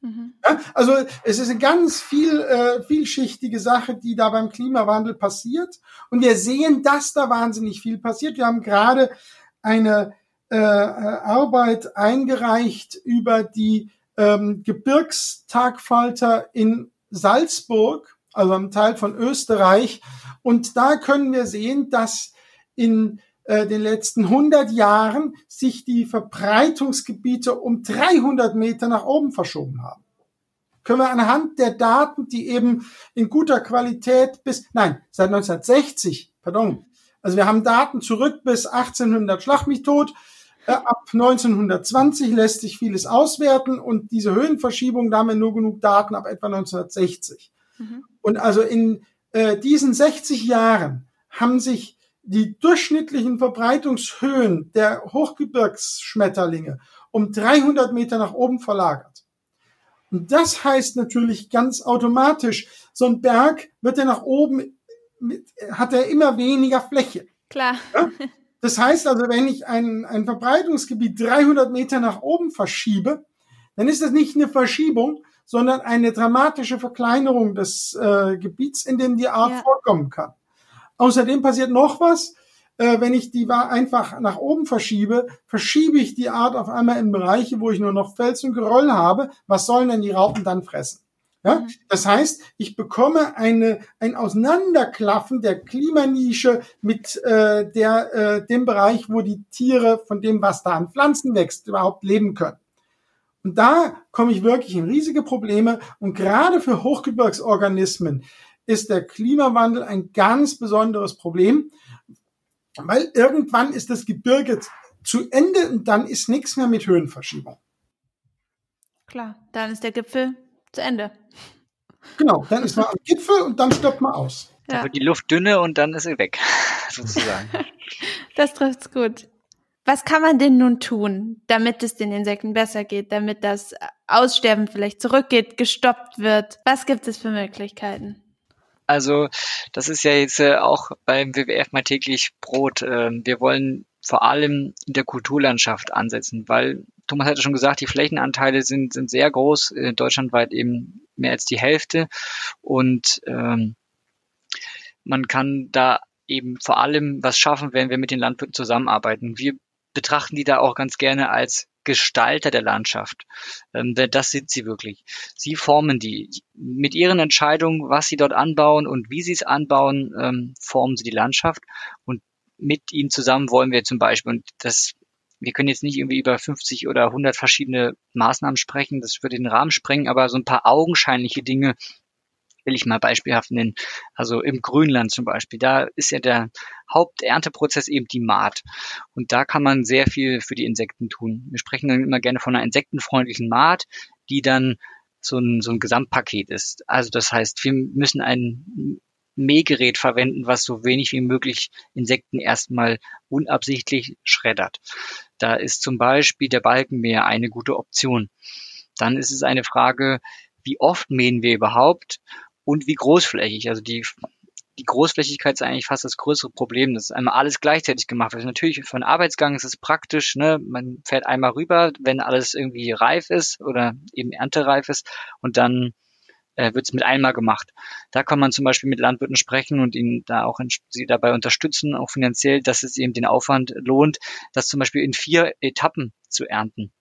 Mhm. Ja, also es ist eine ganz viel, äh, vielschichtige Sache, die da beim Klimawandel passiert. Und wir sehen, dass da wahnsinnig viel passiert. Wir haben gerade eine äh, äh Arbeit eingereicht über die ähm, Gebirgstagfalter in Salzburg, also einem Teil von Österreich. Und da können wir sehen, dass in äh, den letzten 100 Jahren sich die Verbreitungsgebiete um 300 Meter nach oben verschoben haben. Können wir anhand der Daten, die eben in guter Qualität bis, nein, seit 1960, pardon, also wir haben Daten zurück bis 1800 Schlag mich tot, ab 1920 lässt sich vieles auswerten und diese Höhenverschiebung, da haben wir nur genug Daten ab etwa 1960. Mhm. Und also in äh, diesen 60 Jahren haben sich die durchschnittlichen Verbreitungshöhen der Hochgebirgsschmetterlinge um 300 Meter nach oben verlagert. Und das heißt natürlich ganz automatisch, so ein Berg wird er nach oben, hat er immer weniger Fläche. Klar. Ja? [laughs] Das heißt also, wenn ich ein, ein Verbreitungsgebiet 300 Meter nach oben verschiebe, dann ist das nicht eine Verschiebung, sondern eine dramatische Verkleinerung des äh, Gebiets, in dem die Art ja. vorkommen kann. Außerdem passiert noch was. Äh, wenn ich die einfach nach oben verschiebe, verschiebe ich die Art auf einmal in Bereiche, wo ich nur noch Fels und Geröll habe. Was sollen denn die Raupen dann fressen? Ja, mhm. das heißt, ich bekomme eine, ein Auseinanderklaffen der Klimanische mit äh, der, äh, dem Bereich, wo die Tiere von dem, was da an Pflanzen wächst, überhaupt leben können. Und da komme ich wirklich in riesige Probleme. Und gerade für Hochgebirgsorganismen ist der Klimawandel ein ganz besonderes Problem, weil irgendwann ist das Gebirge zu Ende und dann ist nichts mehr mit Höhenverschiebung. Klar, dann ist der Gipfel zu Ende. Genau, dann ist man am Gipfel und dann stirbt man aus. Ja. Dann wird die Luft dünne und dann ist sie weg, [laughs] sozusagen. [laughs] das trifft's gut. Was kann man denn nun tun, damit es den Insekten besser geht, damit das Aussterben vielleicht zurückgeht, gestoppt wird? Was gibt es für Möglichkeiten? Also das ist ja jetzt äh, auch beim WWF mal täglich Brot. Ähm, wir wollen vor allem in der Kulturlandschaft ansetzen, weil Thomas hatte schon gesagt, die Flächenanteile sind, sind sehr groß, äh, deutschlandweit eben mehr als die Hälfte und ähm, man kann da eben vor allem was schaffen, wenn wir mit den Landwirten zusammenarbeiten. Wir betrachten die da auch ganz gerne als Gestalter der Landschaft. Ähm, das sind sie wirklich. Sie formen die. Mit ihren Entscheidungen, was sie dort anbauen und wie sie es anbauen, ähm, formen sie die Landschaft. Und mit ihnen zusammen wollen wir zum Beispiel, und das, wir können jetzt nicht irgendwie über 50 oder 100 verschiedene Maßnahmen sprechen, das würde den Rahmen sprengen, aber so ein paar augenscheinliche Dinge will ich mal beispielhaft nennen. Also im Grünland zum Beispiel, da ist ja der Haupternteprozess eben die Maat. Und da kann man sehr viel für die Insekten tun. Wir sprechen dann immer gerne von einer insektenfreundlichen Maat, die dann so ein, so ein Gesamtpaket ist. Also das heißt, wir müssen ein Mähgerät verwenden, was so wenig wie möglich Insekten erstmal unabsichtlich schreddert. Da ist zum Beispiel der Balkenmäher eine gute Option. Dann ist es eine Frage, wie oft mähen wir überhaupt und wie großflächig. Also die, die Großflächigkeit ist eigentlich fast das größere Problem. Das ist einmal alles gleichzeitig gemacht wird. Natürlich für einen Arbeitsgang ist es praktisch, ne? Man fährt einmal rüber, wenn alles irgendwie reif ist oder eben erntereif ist und dann äh, wird es mit einmal gemacht. Da kann man zum Beispiel mit Landwirten sprechen und ihnen da auch sie dabei unterstützen, auch finanziell, dass es eben den Aufwand lohnt, das zum Beispiel in vier Etappen zu ernten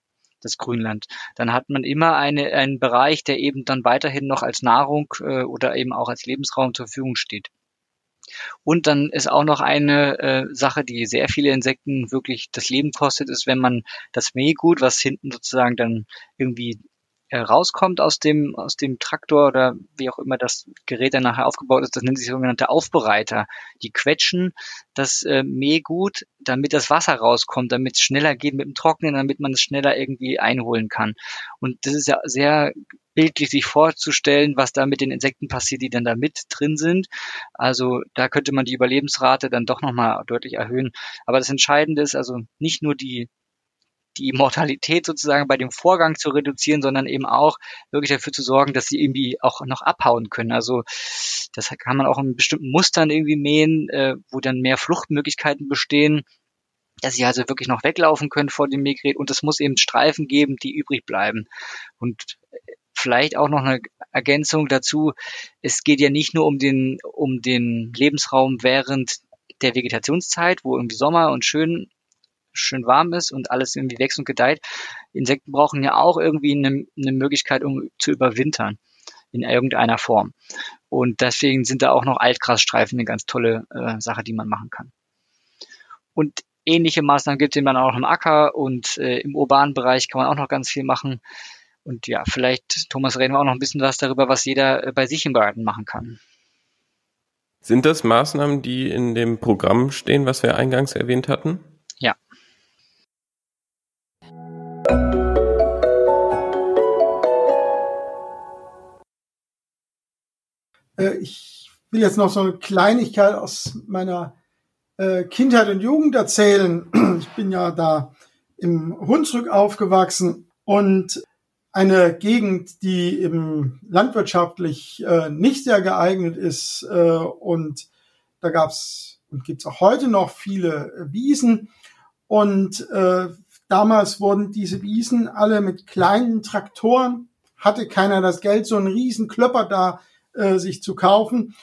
das Grünland. Dann hat man immer eine, einen Bereich, der eben dann weiterhin noch als Nahrung äh, oder eben auch als Lebensraum zur Verfügung steht. Und dann ist auch noch eine äh, Sache, die sehr viele Insekten wirklich das Leben kostet, ist, wenn man das Mähgut, was hinten sozusagen dann irgendwie rauskommt aus dem, aus dem Traktor oder wie auch immer das Gerät dann nachher aufgebaut ist, das nennt sich sogenannte Aufbereiter. Die quetschen das äh, Mähgut, damit das Wasser rauskommt, damit es schneller geht mit dem Trocknen, damit man es schneller irgendwie einholen kann. Und das ist ja sehr bildlich sich vorzustellen, was da mit den Insekten passiert, die dann da mit drin sind. Also da könnte man die Überlebensrate dann doch nochmal deutlich erhöhen. Aber das Entscheidende ist also nicht nur die die Mortalität sozusagen bei dem Vorgang zu reduzieren, sondern eben auch wirklich dafür zu sorgen, dass sie irgendwie auch noch abhauen können. Also das kann man auch in bestimmten Mustern irgendwie mähen, äh, wo dann mehr Fluchtmöglichkeiten bestehen. dass sie also wirklich noch weglaufen können vor dem Mähgerät und es muss eben Streifen geben, die übrig bleiben. Und vielleicht auch noch eine Ergänzung dazu. Es geht ja nicht nur um den, um den Lebensraum während der Vegetationszeit, wo irgendwie Sommer und schön, schön warm ist und alles irgendwie wächst und gedeiht. Insekten brauchen ja auch irgendwie eine, eine Möglichkeit, um zu überwintern in irgendeiner Form. Und deswegen sind da auch noch Altgrasstreifen eine ganz tolle äh, Sache, die man machen kann. Und ähnliche Maßnahmen gibt es dann auch noch im Acker und äh, im urbanen Bereich kann man auch noch ganz viel machen. Und ja, vielleicht, Thomas, reden wir auch noch ein bisschen was darüber, was jeder äh, bei sich im Garten machen kann. Sind das Maßnahmen, die in dem Programm stehen, was wir eingangs erwähnt hatten? Äh, ich will jetzt noch so eine Kleinigkeit aus meiner äh, Kindheit und Jugend erzählen. [clears throat] Ich bin ja da im Hunsrück aufgewachsen und eine Gegend, die eben landwirtschaftlich äh, nicht sehr geeignet ist und da gab's und gibt's auch heute noch viele Wiesen und damals wurden diese Wiesen alle mit kleinen Traktoren, hatte keiner das Geld, so einen riesen Klöpper da äh, sich zu kaufen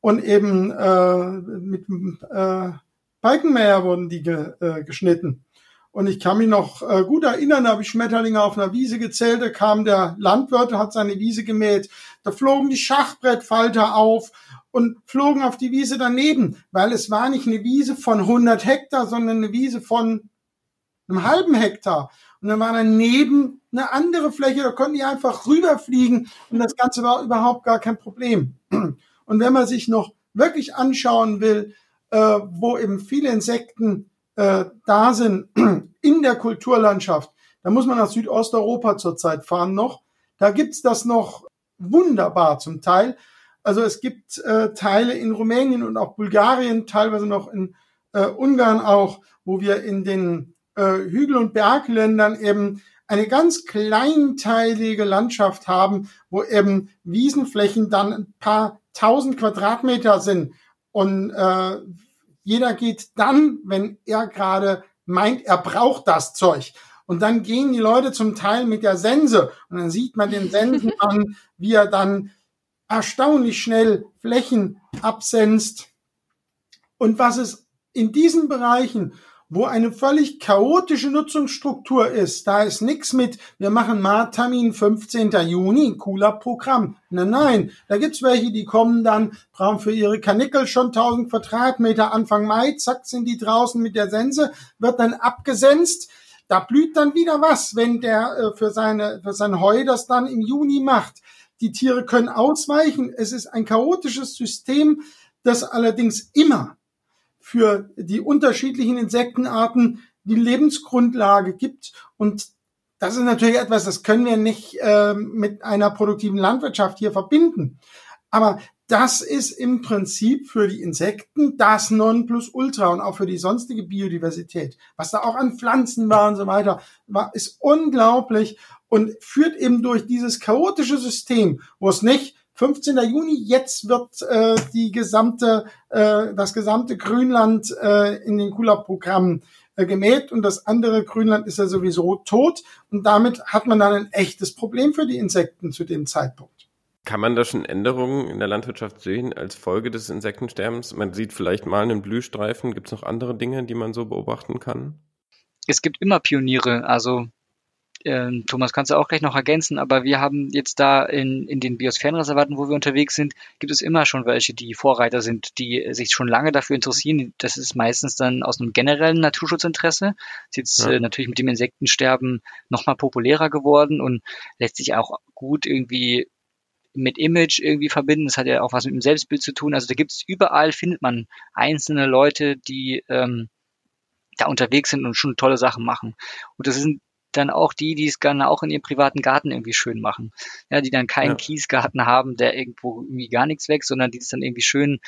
und eben äh, mit äh, Balkenmäher wurden die ge, äh, geschnitten. Und ich kann mich noch äh, gut erinnern, da habe ich Schmetterlinge auf einer Wiese gezählt, da kam der Landwirt, hat seine Wiese gemäht. Da flogen die Schachbrettfalter auf und flogen auf die Wiese daneben, weil es war nicht eine Wiese von 100 Hektar, sondern eine Wiese von einem halben Hektar. Und dann war daneben eine andere Fläche, da konnten die einfach rüberfliegen und das Ganze war überhaupt gar kein Problem. [clears throat] Und wenn man sich noch wirklich anschauen will, äh, wo eben viele Insekten äh, da sind [clears throat] in der Kulturlandschaft, da muss man nach Südosteuropa zurzeit fahren noch. Da gibt's das noch wunderbar zum Teil. Also es gibt äh, Teile in Rumänien und auch Bulgarien, teilweise noch in äh, Ungarn auch, wo wir in den äh, Hügel- und Bergländern eben eine ganz kleinteilige Landschaft haben, wo eben Wiesenflächen dann ein paar tausend Quadratmeter sind. Und äh, jeder geht dann, wenn er gerade meint, er braucht das Zeug. Und dann gehen die Leute zum Teil mit der Sense und dann sieht man den Sensen an, [laughs] wie er dann erstaunlich schnell Flächen absenzt. Und was es in diesen Bereichen wo eine völlig chaotische Nutzungsstruktur ist. Da ist nichts mit, wir machen Martermin 15. Juni, cooler Programm. Nein, nein, da gibt's welche, die kommen dann, brauchen für ihre Kanickel schon 1000 Quadratmeter Anfang Mai, zack, sind die draußen mit der Sense, wird dann abgesenzt. Da blüht dann wieder was, wenn der äh, für, seine, für sein Heu das dann im Juni macht. Die Tiere können ausweichen. Es ist ein chaotisches System, das allerdings immer für die unterschiedlichen Insektenarten die Lebensgrundlage gibt. Und das ist natürlich etwas, das können wir nicht äh, mit einer produktiven Landwirtschaft hier verbinden. Aber das ist im Prinzip für die Insekten das Nonplusultra und auch für die sonstige Biodiversität. Was da auch an Pflanzen war und so weiter, war, ist unglaublich und führt eben durch dieses chaotische System, wo es nicht 15. Juni, jetzt wird äh, die gesamte, äh, das gesamte Grünland äh, in den Kula-Programmen äh, gemäht und das andere Grünland ist ja sowieso tot und damit hat man dann ein echtes Problem für die Insekten zu dem Zeitpunkt. Kann man da schon Änderungen in der Landwirtschaft sehen als Folge des Insektensterbens? Man sieht vielleicht mal einen Blühstreifen. Gibt es noch andere Dinge, die man so beobachten kann? Es gibt immer Pioniere. Also ähm, Thomas, kannst du auch gleich noch ergänzen, aber wir haben jetzt da in, in den Biosphärenreservaten, wo wir unterwegs sind, gibt es immer schon welche, die Vorreiter sind, die sich schon lange dafür interessieren. Das ist meistens dann aus einem generellen Naturschutzinteresse. Ist jetzt ja. äh, natürlich mit dem Insektensterben nochmal populärer geworden und lässt sich auch gut irgendwie mit Image irgendwie verbinden. Das hat ja auch was mit dem Selbstbild zu tun. Also da gibt es überall, findet man einzelne Leute, die ähm, da unterwegs sind und schon tolle Sachen machen. Und das sind dann auch die, die es gerne auch in ihrem privaten Garten irgendwie schön machen. Ja, die dann keinen ja. Kiesgarten haben, der irgendwo irgendwie gar nichts wächst, sondern die es dann irgendwie schön,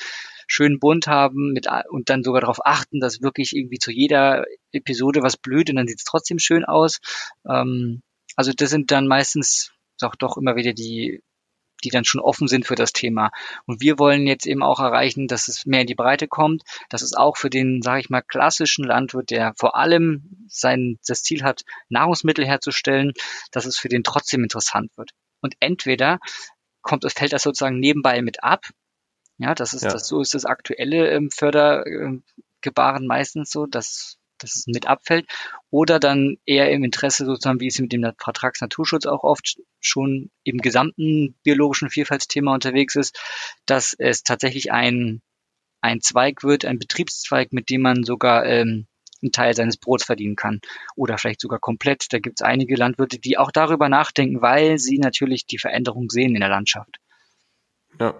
schön bunt haben mit, und dann sogar darauf achten, dass wirklich irgendwie zu jeder Episode was blüht und dann sieht es trotzdem schön aus. Ähm, also das sind dann meistens doch, doch immer wieder die, die dann schon offen sind für das Thema. Und wir wollen jetzt eben auch erreichen, dass es mehr in die Breite kommt, dass es auch für den, sage ich mal, klassischen Landwirt, der vor allem sein das Ziel hat, Nahrungsmittel herzustellen, dass es für den trotzdem interessant wird. Und entweder kommt, fällt das sozusagen nebenbei mit ab. Ja, das ist ja. das, so ist das aktuelle ähm, Fördergebaren meistens so, dass dass es mit abfällt, oder dann eher im Interesse sozusagen, wie es mit dem Vertragsnaturschutz auch oft schon im gesamten biologischen Vielfaltsthema unterwegs ist, dass es tatsächlich ein, ein Zweig wird, ein Betriebszweig, mit dem man sogar ähm, einen Teil seines Brots verdienen kann oder vielleicht sogar komplett. Da gibt es einige Landwirte, die auch darüber nachdenken, weil sie natürlich die Veränderung sehen in der Landschaft. Ja.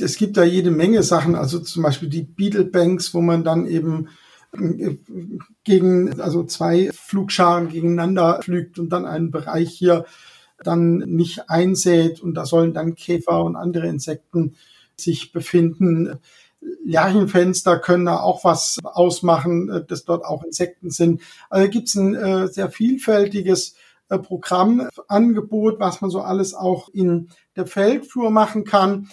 Es gibt da jede Menge Sachen, also zum Beispiel die Beetlebanks, wo man dann eben gegen, also zwei Flugscharen gegeneinander fliegt und dann einen Bereich hier dann nicht einsät und da sollen dann Käfer und andere Insekten sich befinden. Lerchenfenster können da auch was ausmachen, dass dort auch Insekten sind. Also gibt es ein äh, sehr vielfältiges äh, Programmangebot, was man so alles auch in der Feldflur machen kann.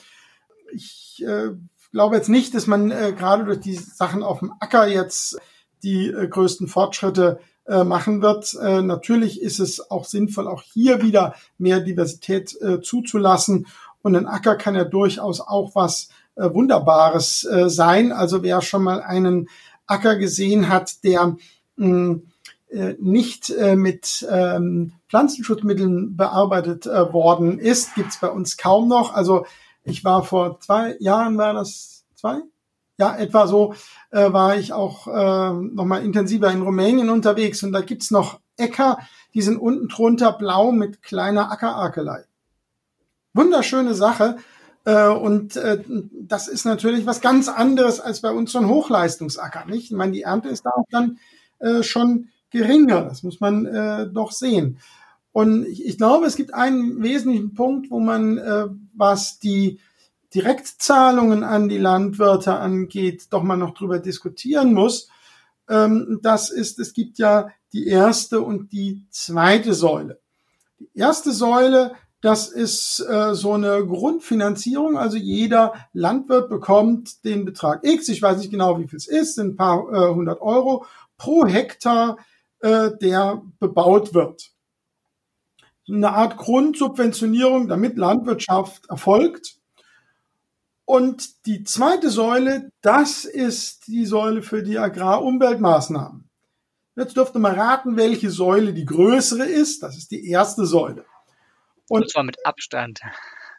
Ich äh, glaube jetzt nicht, dass man äh, gerade durch die Sachen auf dem Acker jetzt die äh, größten Fortschritte äh, machen wird. Äh, natürlich ist es auch sinnvoll, auch hier wieder mehr Diversität äh, zuzulassen. Und ein Acker kann ja durchaus auch was äh, Wunderbares äh, sein. Also wer schon mal einen Acker gesehen hat, der mh, äh, nicht äh, mit ähm, Pflanzenschutzmitteln bearbeitet äh, worden ist, gibt's bei uns kaum noch. Also ich war vor zwei Jahren, war das zwei? Ja, etwa so äh, war ich auch äh, nochmal intensiver in Rumänien unterwegs und da gibt's noch Äcker, die sind unten drunter blau mit kleiner Ackerakelei. Wunderschöne Sache. Äh, und äh, das ist natürlich was ganz anderes als bei uns so ein Hochleistungsacker. Nicht? Ich meine, die Ernte ist da auch dann äh, schon geringer. Das muss man äh, doch sehen. Und ich, ich glaube, es gibt einen wesentlichen Punkt, wo man, äh, was die Direktzahlungen an die Landwirte angeht, doch mal noch drüber diskutieren muss. Ähm, das ist, es gibt ja die erste und die zweite Säule. Die erste Säule, das ist äh, so eine Grundfinanzierung, also jeder Landwirt bekommt den Betrag X, ich weiß nicht genau, wie viel es ist, ein paar äh, hundert Euro pro Hektar, äh, der bebaut wird eine Art Grundsubventionierung, damit Landwirtschaft erfolgt. Und die zweite Säule, das ist die Säule für die Agrarumweltmaßnahmen. Jetzt dürft ihr mal raten, welche Säule die größere ist. Das ist die erste Säule. Und, Und zwar mit Abstand.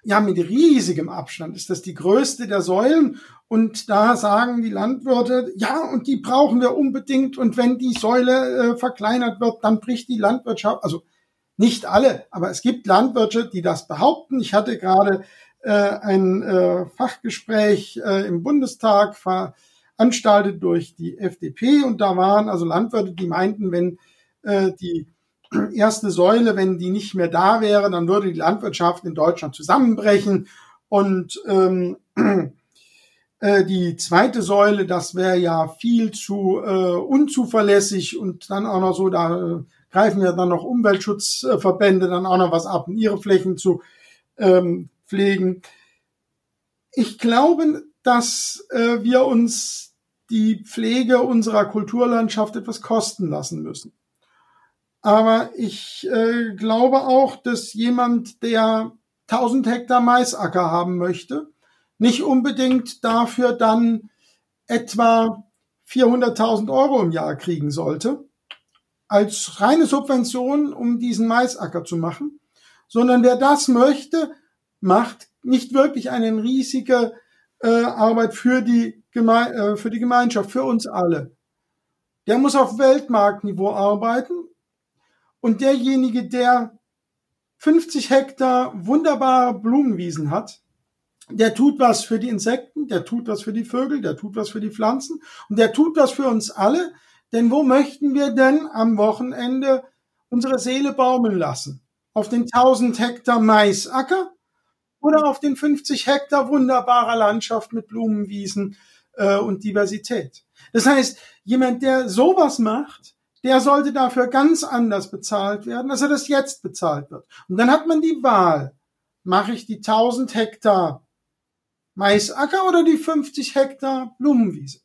Ja, mit riesigem Abstand ist das die größte der Säulen. Und da sagen die Landwirte, ja, und die brauchen wir unbedingt. Und wenn die Säule äh, verkleinert wird, dann bricht die Landwirtschaft, also nicht alle, aber es gibt Landwirte, die das behaupten. Ich hatte gerade äh, ein äh, Fachgespräch äh, im Bundestag veranstaltet durch die FDP und da waren also Landwirte, die meinten, wenn äh, die erste Säule, wenn die nicht mehr da wäre, dann würde die Landwirtschaft in Deutschland zusammenbrechen und ähm, äh, die zweite Säule, das wäre ja viel zu äh, unzuverlässig und dann auch noch so, da äh, greifen ja dann noch Umweltschutzverbände dann auch noch was ab, um ihre Flächen zu ähm, pflegen. Ich glaube, dass äh, wir uns die Pflege unserer Kulturlandschaft etwas kosten lassen müssen. Aber ich äh, glaube auch, dass jemand, der 1000 Hektar Maisacker haben möchte, nicht unbedingt dafür dann etwa 400.000 Euro im Jahr kriegen sollte, als reine Subvention, um diesen Maisacker zu machen, sondern wer das möchte, macht nicht wirklich eine riesige äh, Arbeit für die, Geme äh, für die Gemeinschaft, für uns alle. Der muss auf Weltmarktniveau arbeiten und derjenige, der 50 Hektar wunderbare Blumenwiesen hat, der tut was für die Insekten, der tut was für die Vögel, der tut was für die Pflanzen und der tut was für uns alle, denn wo möchten wir denn am Wochenende unsere Seele baumeln lassen? Auf den 1000 Hektar Maisacker oder auf den 50 Hektar wunderbarer Landschaft mit Blumenwiesen äh, und Diversität? Das heißt, jemand, der sowas macht, der sollte dafür ganz anders bezahlt werden, als er das jetzt bezahlt wird. Und dann hat man die Wahl. mache ich die 1000 Hektar Maisacker oder die 50 Hektar Blumenwiese?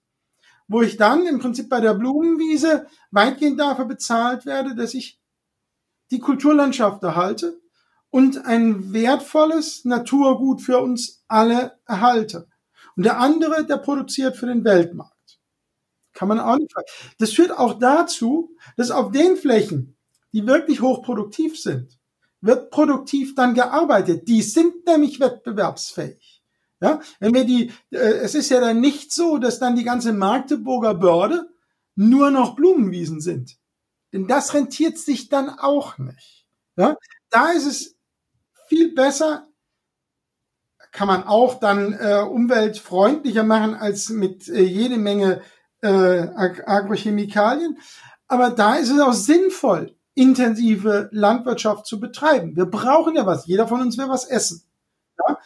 Wo ich dann im Prinzip bei der Blumenwiese weitgehend dafür bezahlt werde, dass ich die Kulturlandschaft erhalte und ein wertvolles Naturgut für uns alle erhalte. Und der andere, der produziert für den Weltmarkt. Kann man auch nicht. Das führt auch dazu, dass auf den Flächen, die wirklich hochproduktiv sind, wird produktiv dann gearbeitet. Die sind nämlich wettbewerbsfähig. Ja, wenn wir die, äh, es ist ja dann nicht so, dass dann die ganze Magdeburger Börde nur noch Blumenwiesen sind. Denn das rentiert sich dann auch nicht. Ja, da ist es viel besser, kann man auch dann äh, umweltfreundlicher machen als mit äh, jede Menge äh, Agrochemikalien. Aber da ist es auch sinnvoll, intensive Landwirtschaft zu betreiben. Wir brauchen ja was. Jeder von uns will was essen. Ja?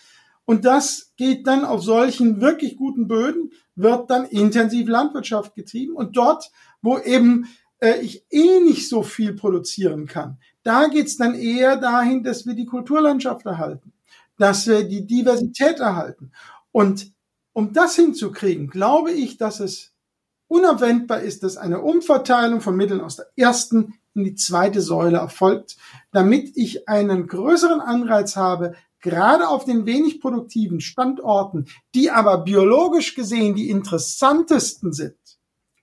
Und das geht dann auf solchen wirklich guten Böden, wird dann intensiv Landwirtschaft getrieben. Und dort, wo eben äh, ich eh nicht so viel produzieren kann, da geht's dann eher dahin, dass wir die Kulturlandschaft erhalten, dass wir die Diversität erhalten. Und um das hinzukriegen, glaube ich, dass es unabwendbar ist, dass eine Umverteilung von Mitteln aus der ersten in die zweite Säule erfolgt, damit ich einen größeren Anreiz habe, gerade auf den wenig produktiven Standorten, die aber biologisch gesehen die interessantesten sind.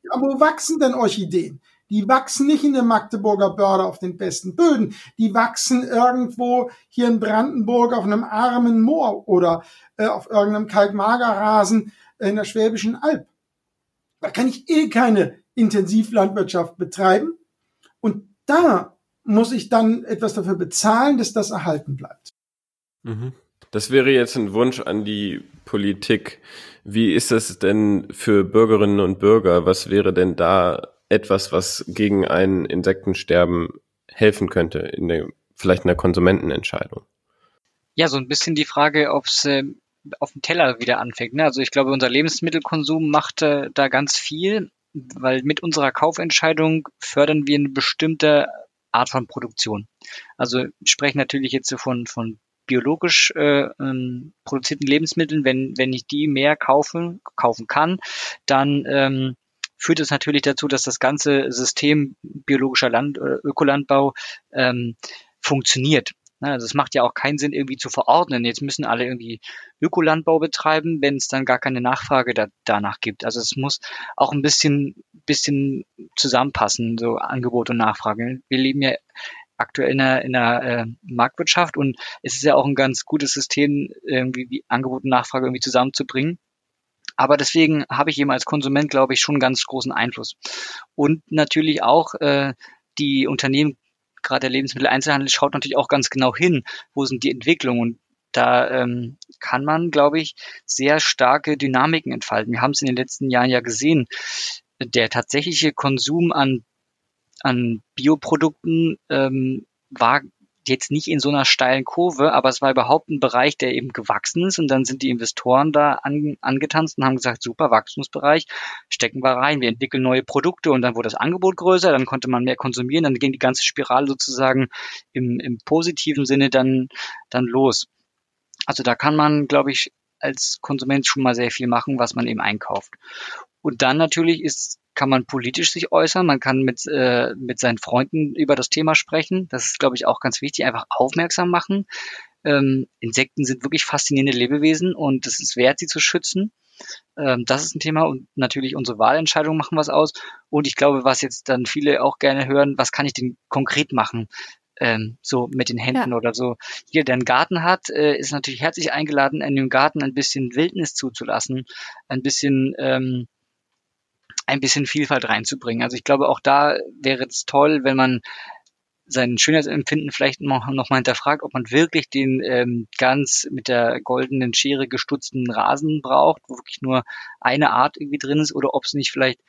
Ja, wo wachsen denn Orchideen? Die wachsen nicht in der Magdeburger Börde auf den besten Böden. Die wachsen irgendwo hier in Brandenburg auf einem armen Moor oder äh, auf irgendeinem Kalkmagerrasen in der Schwäbischen Alb. Da kann ich eh keine Intensivlandwirtschaft betreiben. Und da muss ich dann etwas dafür bezahlen, dass das erhalten bleibt. Mhm. Das wäre jetzt ein Wunsch an die Politik. Wie ist es denn für Bürgerinnen und Bürger? Was wäre denn da etwas, was gegen ein Insektensterben helfen könnte, in der, vielleicht in der Konsumentenentscheidung? Ja, so ein bisschen die Frage, ob es äh, auf dem Teller wieder anfängt. Ne? Also ich glaube, unser Lebensmittelkonsum macht äh, da ganz viel, weil mit unserer Kaufentscheidung fördern wir eine bestimmte Art von Produktion. Also ich spreche natürlich jetzt von, von biologisch äh, ähm, produzierten Lebensmitteln. Wenn, wenn ich die mehr kaufen, kaufen kann, dann ähm, führt es natürlich dazu, dass das ganze System biologischer Land, äh, Ökolandbau ähm, funktioniert. Ne, also es macht ja auch keinen Sinn, irgendwie zu verordnen. Jetzt müssen alle irgendwie Ökolandbau betreiben, wenn es dann gar keine Nachfrage da, danach gibt. Also es muss auch ein bisschen, bisschen zusammenpassen, so Angebot und Nachfrage. Wir leben ja aktuell in einer, in einer äh, Marktwirtschaft und es ist ja auch ein ganz gutes System, irgendwie Angebot und Nachfrage irgendwie zusammenzubringen. Aber deswegen habe ich eben als Konsument, glaube ich, schon ganz großen Einfluss. Und natürlich auch äh, die Unternehmen gerade der Lebensmitteleinzelhandel schaut natürlich auch ganz genau hin, wo sind die Entwicklungen. Und da ähm, kann man, glaube ich, sehr starke Dynamiken entfalten. Wir haben es in den letzten Jahren ja gesehen. Der tatsächliche Konsum an, an Bioprodukten ähm, war jetzt nicht in so einer steilen Kurve, aber es war überhaupt ein Bereich, der eben gewachsen ist und dann sind die Investoren da an, angetanzt und haben gesagt, super Wachstumsbereich, stecken wir rein, wir entwickeln neue Produkte und dann wurde das Angebot größer, dann konnte man mehr konsumieren, dann ging die ganze Spirale sozusagen im, im positiven Sinne dann, dann los. Also da kann man, glaube ich, als Konsument schon mal sehr viel machen, was man eben einkauft. Und dann natürlich ist kann man politisch sich äußern, man kann mit, äh, mit seinen Freunden über das Thema sprechen. Das ist, glaube ich, auch ganz wichtig, einfach aufmerksam machen. Ähm, Insekten sind wirklich faszinierende Lebewesen und es ist wert, sie zu schützen. Ähm, das ist ein Thema und natürlich unsere Wahlentscheidungen machen was aus. Und ich glaube, was jetzt dann viele auch gerne hören, was kann ich denn konkret machen? Ähm, so mit den Händen ja. oder so. Jeder, der einen Garten hat, äh, ist natürlich herzlich eingeladen, in dem Garten ein bisschen Wildnis zuzulassen, ein bisschen ähm, ein bisschen Vielfalt reinzubringen. Also ich glaube, auch da wäre es toll, wenn man sein Schönheitsempfinden vielleicht noch, mal hinterfragt, ob man wirklich den ähm, ganz mit der goldenen Schere gestutzten Rasen braucht, wo wirklich nur eine Art irgendwie drin ist, oder ob es nicht vielleicht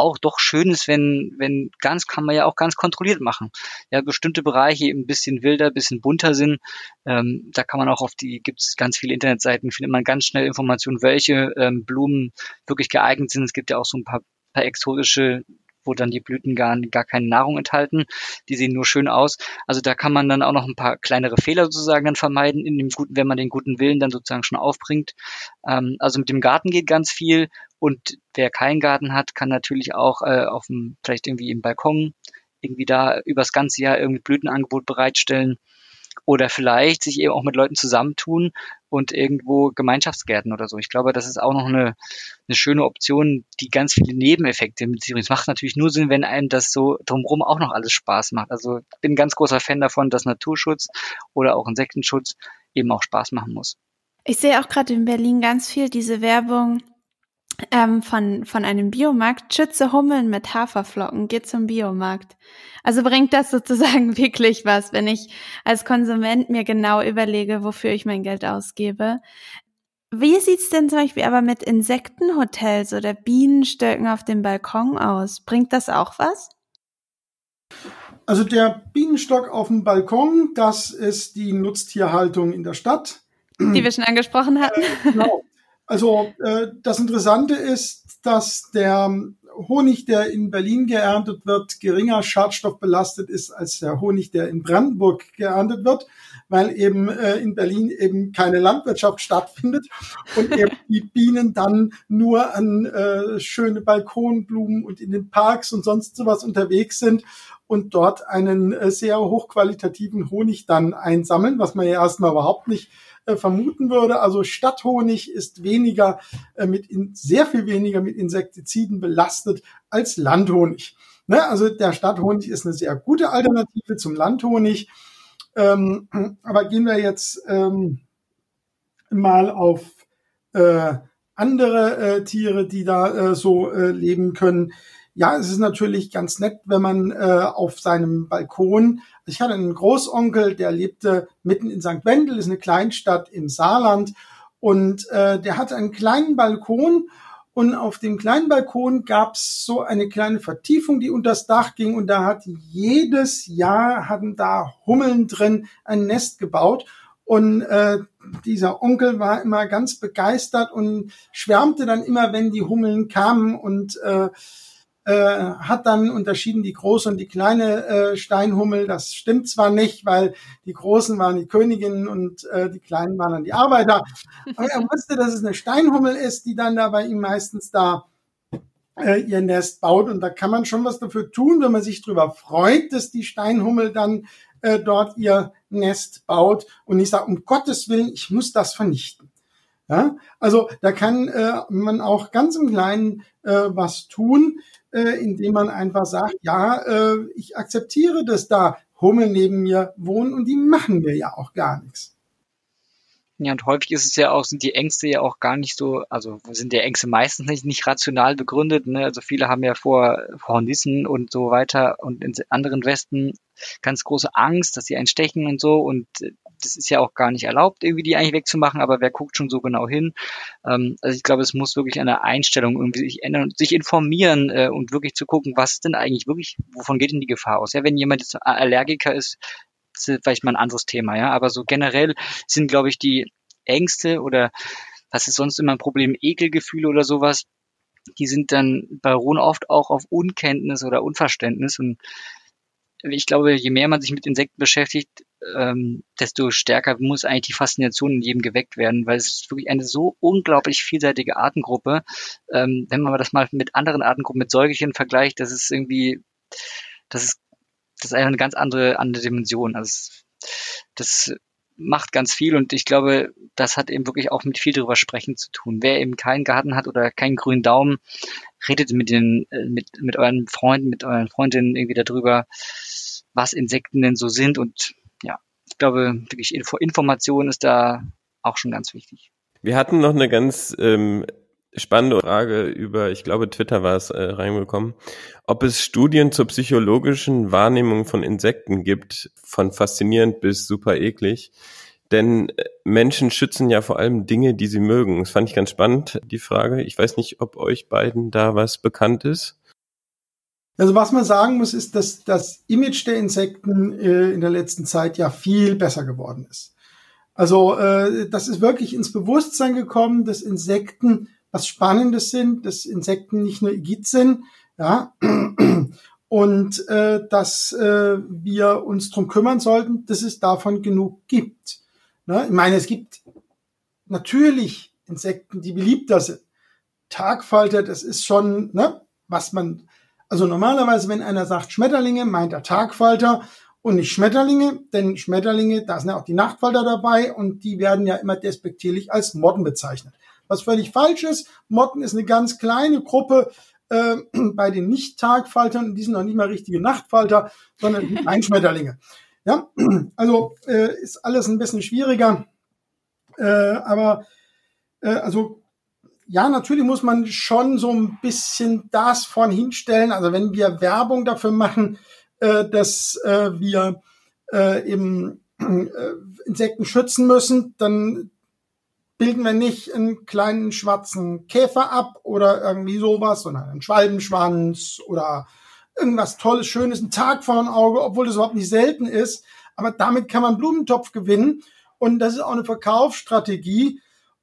auch doch schön ist, wenn, wenn ganz, kann man ja auch ganz kontrolliert machen. Ja, bestimmte Bereiche ein bisschen wilder, ein bisschen bunter sind. Ähm, da kann man auch auf die, gibt es ganz viele Internetseiten, findet man ganz schnell Informationen, welche ähm, Blumen wirklich geeignet sind. Es gibt ja auch so ein paar paar exotische wo dann die Blüten gar, gar keine Nahrung enthalten. Die sehen nur schön aus. Also da kann man dann auch noch ein paar kleinere Fehler sozusagen dann vermeiden, in dem guten, wenn man den guten Willen dann sozusagen schon aufbringt. Ähm, also mit dem Garten geht ganz viel und wer keinen Garten hat, kann natürlich auch äh, auf dem, vielleicht irgendwie im Balkon irgendwie da übers ganze Jahr irgendwie Blütenangebot bereitstellen oder vielleicht sich eben auch mit Leuten zusammentun und irgendwo Gemeinschaftsgärten oder so. Ich glaube, das ist auch noch eine, eine schöne Option, die ganz viele Nebeneffekte mit sich bringt. Es macht natürlich nur Sinn, wenn einem das so drumherum auch noch alles Spaß macht. Also ich bin ein ganz großer Fan davon, dass Naturschutz oder auch Insektenschutz eben auch Spaß machen muss. Ich sehe auch gerade in Berlin ganz viel diese Werbung, ähm, von, von einem Biomarkt, schütze Hummeln mit Haferflocken, geht zum Biomarkt. Also bringt das sozusagen [laughs] wirklich was, wenn ich als Konsument mir genau überlege, wofür ich mein Geld ausgebe. Wie sieht's denn zum Beispiel aber mit Insektenhotels oder Bienenstöcken auf dem Balkon aus? Bringt das auch was? Also der Bienenstock auf dem Balkon, das ist die Nutztierhaltung in der Stadt. Die wir schon angesprochen hatten. Äh, genau. Also äh, das Interessante ist, dass der Honig, der in Berlin geerntet wird, geringer schadstoffbelastet ist als der Honig, der in Brandenburg geerntet wird, weil eben äh, in Berlin eben keine Landwirtschaft stattfindet und [laughs] eben die Bienen dann nur an äh, schöne Balkonblumen und in den Parks und sonst sowas unterwegs sind und dort einen äh, sehr hochqualitativen Honig dann einsammeln, was man ja erstmal überhaupt nicht äh, vermuten würde. Also Stadthonig ist weniger äh, mit in, sehr viel weniger mit Insektiziden belastet als Landhonig. Ne? Also der Stadthonig ist eine sehr gute Alternative zum Landhonig. Ähm, aber gehen wir jetzt ähm, mal auf äh, andere äh, Tiere, die da so leben können. Ja, es ist natürlich ganz nett, wenn man äh, auf seinem Balkon ich hatte einen Großonkel, der lebte mitten in St. Wendel, ist eine Kleinstadt im Saarland. Und äh, der hatte einen kleinen Balkon und auf dem kleinen Balkon gab es so eine kleine Vertiefung, die unters Dach ging. Und da hat jedes Jahr hatten da Hummeln drin ein Nest gebaut. Und äh, dieser Onkel war immer ganz begeistert und schwärmte dann immer, wenn die Hummeln kamen und äh, äh, hat dann unterschieden die große und die kleine äh, Steinhummel. Das stimmt zwar nicht, weil die großen waren die Königinnen und äh, die kleinen waren dann die Arbeiter. Aber er wusste, dass es eine Steinhummel ist, die dann da bei ihm meistens da äh, ihr Nest baut. Und da kann man schon was dafür tun, wenn man sich darüber freut, dass die Steinhummel dann äh, dort ihr Nest baut und nicht sagt, um Gottes Willen, ich muss das vernichten. Ja, also da kann äh, man auch ganz im Kleinen äh, was tun äh, indem man einfach sagt, ja, äh, ich akzeptiere, dass da Hummeln neben mir wohnen und die machen mir ja auch gar nichts. Ja, und häufig ist es ja auch, sind die Ängste ja auch gar nicht so, also sind die Ängste meistens nicht, nicht rational begründet. Ne? Also viele haben ja vor, vor Hornissen und so weiter und in anderen Westen ganz große Angst, dass sie einen stechen und so. Und das ist ja auch gar nicht erlaubt, irgendwie die eigentlich wegzumachen, aber wer guckt schon so genau hin? Ähm, also ich glaube, es muss wirklich eine Einstellung irgendwie sich ändern und sich informieren äh, und wirklich zu gucken, was denn eigentlich wirklich, wovon geht denn die Gefahr aus? Ja, wenn jemand jetzt Allergiker ist, ist vielleicht mal ein anderes Thema, ja. Aber so generell sind, glaube ich, die Ängste oder was ist sonst immer ein Problem, Ekelgefühle oder sowas, die sind dann bei Ruhen oft auch auf Unkenntnis oder Unverständnis und ich glaube, je mehr man sich mit Insekten beschäftigt, ähm, desto stärker muss eigentlich die Faszination in jedem geweckt werden, weil es ist wirklich eine so unglaublich vielseitige Artengruppe. Ähm, wenn man das mal mit anderen Artengruppen, mit Säugerchen vergleicht, das ist irgendwie, das ist das ist eine ganz andere, andere Dimension. Also das macht ganz viel und ich glaube, das hat eben wirklich auch mit viel drüber sprechen zu tun. Wer eben keinen Garten hat oder keinen grünen Daumen, redet mit den, äh, mit, mit euren Freunden, mit euren Freundinnen irgendwie darüber, was Insekten denn so sind und ich glaube, wirklich Info Information ist da auch schon ganz wichtig. Wir hatten noch eine ganz ähm, spannende Frage über, ich glaube, Twitter war es äh, reingekommen, ob es Studien zur psychologischen Wahrnehmung von Insekten gibt, von faszinierend bis super eklig. Denn äh, Menschen schützen ja vor allem Dinge, die sie mögen. Das fand ich ganz spannend, die Frage. Ich weiß nicht, ob euch beiden da was bekannt ist. Also was man sagen muss, ist, dass das Image der Insekten äh, in der letzten Zeit ja viel besser geworden ist. Also äh, das ist wirklich ins Bewusstsein gekommen, dass Insekten was Spannendes sind, dass Insekten nicht nur Igit sind, Ja, und äh, dass äh, wir uns drum kümmern sollten, dass es davon genug gibt. Ne? Ich meine, es gibt natürlich Insekten, die beliebter sind. Tagfalter, das ist schon, ne, was man, also normalerweise, wenn einer sagt Schmetterlinge, meint er Tagfalter und nicht Schmetterlinge, denn Schmetterlinge, da sind ja auch die Nachtfalter dabei und die werden ja immer despektierlich als Motten bezeichnet. Was völlig falsch ist. Motten ist eine ganz kleine Gruppe äh, [clears throat] bei den Nicht-Tagfaltern, die sind noch nicht mal richtige Nachtfalter, sondern Einschmetterlinge. Ja, [clears throat] also äh, ist alles ein bisschen schwieriger. Äh, aber äh, also ja, natürlich muss man schon so ein bisschen das vorn hinstellen. Also wenn wir Werbung dafür machen, äh, dass äh, wir äh, eben äh, Insekten schützen müssen, dann bilden wir nicht einen kleinen schwarzen Käfer ab oder irgendwie sowas, sondern einen Schwalbenschwanz oder irgendwas Tolles, Schönes, ein Tag vor dem Auge, obwohl das überhaupt nicht selten ist. Aber damit kann man Blumentopf gewinnen. Und das ist auch eine Verkaufsstrategie.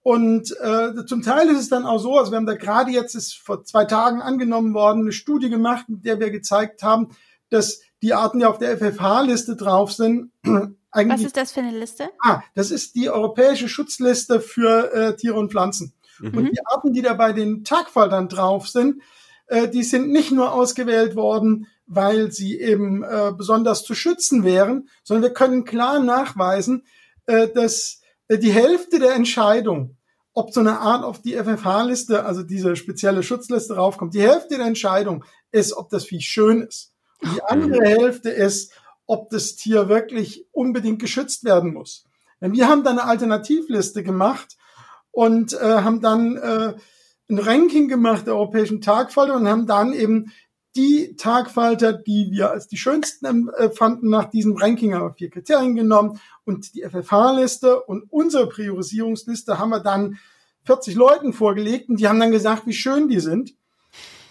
Und äh, zum Teil ist es dann auch so, also wir haben da gerade jetzt ist vor zwei Tagen angenommen worden, eine Studie gemacht, in der wir gezeigt haben, dass die Arten, die auf der FFH-Liste drauf sind, [clears throat] eigentlich. Was ist das für eine Liste? Ah, das ist die europäische Schutzliste für äh, Tiere und Pflanzen. Mhm. Und die Arten, die da bei den Tagfaltern drauf sind, äh, die sind nicht nur ausgewählt worden, weil sie eben äh, besonders zu schützen wären, sondern wir können klar nachweisen, äh, dass äh, die Hälfte der Entscheidung, ob so eine Art auf die FFH-Liste, also diese spezielle Schutzliste raufkommt, die Hälfte der Entscheidung ist, ob das Vieh schön ist. Und die andere Hälfte ist, ob das Tier wirklich unbedingt geschützt werden muss. Wir haben dann eine Alternativliste gemacht und äh, haben dann äh, ein Ranking gemacht der europäischen Tagfalter und haben dann eben die Tagfalter, die wir als die schönsten empfanden, nach diesem Ranking haben wir vier Kriterien genommen und die FFH-Liste und unsere Priorisierungsliste haben wir dann 40 Leuten vorgelegt und die haben dann gesagt, wie schön die sind.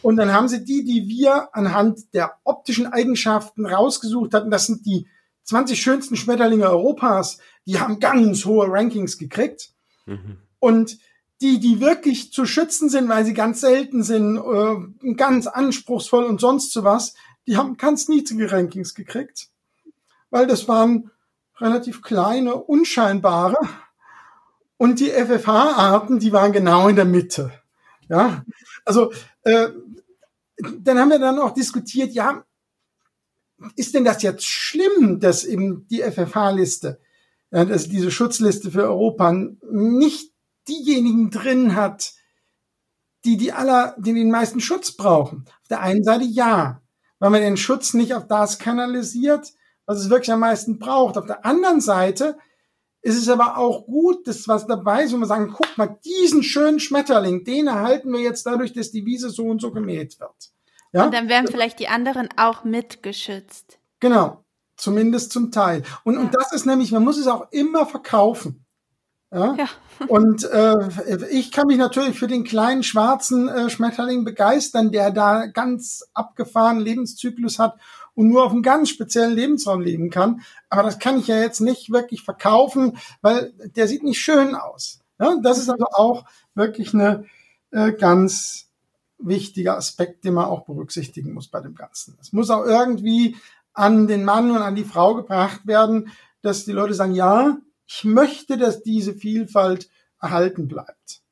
Und dann haben sie die, die wir anhand der optischen Eigenschaften rausgesucht hatten, das sind die 20 schönsten Schmetterlinge Europas, die haben ganz hohe Rankings gekriegt. Mhm. Und die, die wirklich zu schützen sind, weil sie ganz selten sind, äh, ganz anspruchsvoll und sonst was, die haben ganz niedrige Rankings gekriegt, weil das waren relativ kleine, unscheinbare. Und die FFH-Arten, die waren genau in der Mitte. Ja, also äh, dann haben wir dann auch diskutiert, ja, ist denn das jetzt schlimm, dass eben die FFH-Liste, ja, dass diese Schutzliste für Europa nicht diejenigen drin hat, die die aller, die den meisten Schutz brauchen? Auf der einen Seite ja, weil man den Schutz nicht auf das kanalisiert, was es wirklich am meisten braucht. Auf der anderen Seite ist es aber auch gut, dass was dabei ist, wo wir sagen, guck mal, diesen schönen Schmetterling, den erhalten wir jetzt dadurch, dass die Wiese so und so gemäht wird. Ja? Und dann werden vielleicht die anderen auch mitgeschützt. Genau, zumindest zum Teil. Und, ja. und das ist nämlich, man muss es auch immer verkaufen. Ja? ja. und äh, ich kann mich natürlich für den kleinen schwarzen äh, Schmetterling begeistern, der da ganz abgefahrenen Lebenszyklus hat und nur auf einem ganz speziellen Lebensraum leben kann. Aber das kann ich ja jetzt nicht wirklich verkaufen, weil der sieht nicht schön aus. Ja, das ist also auch wirklich eine äh, ganz wichtiger Aspekt, den man auch berücksichtigen muss bei dem Ganzen. Es muss auch irgendwie an den Mann und an die Frau gebracht werden, dass die Leute sagen, ja, ich möchte, dass diese Vielfalt erhalten bleibt.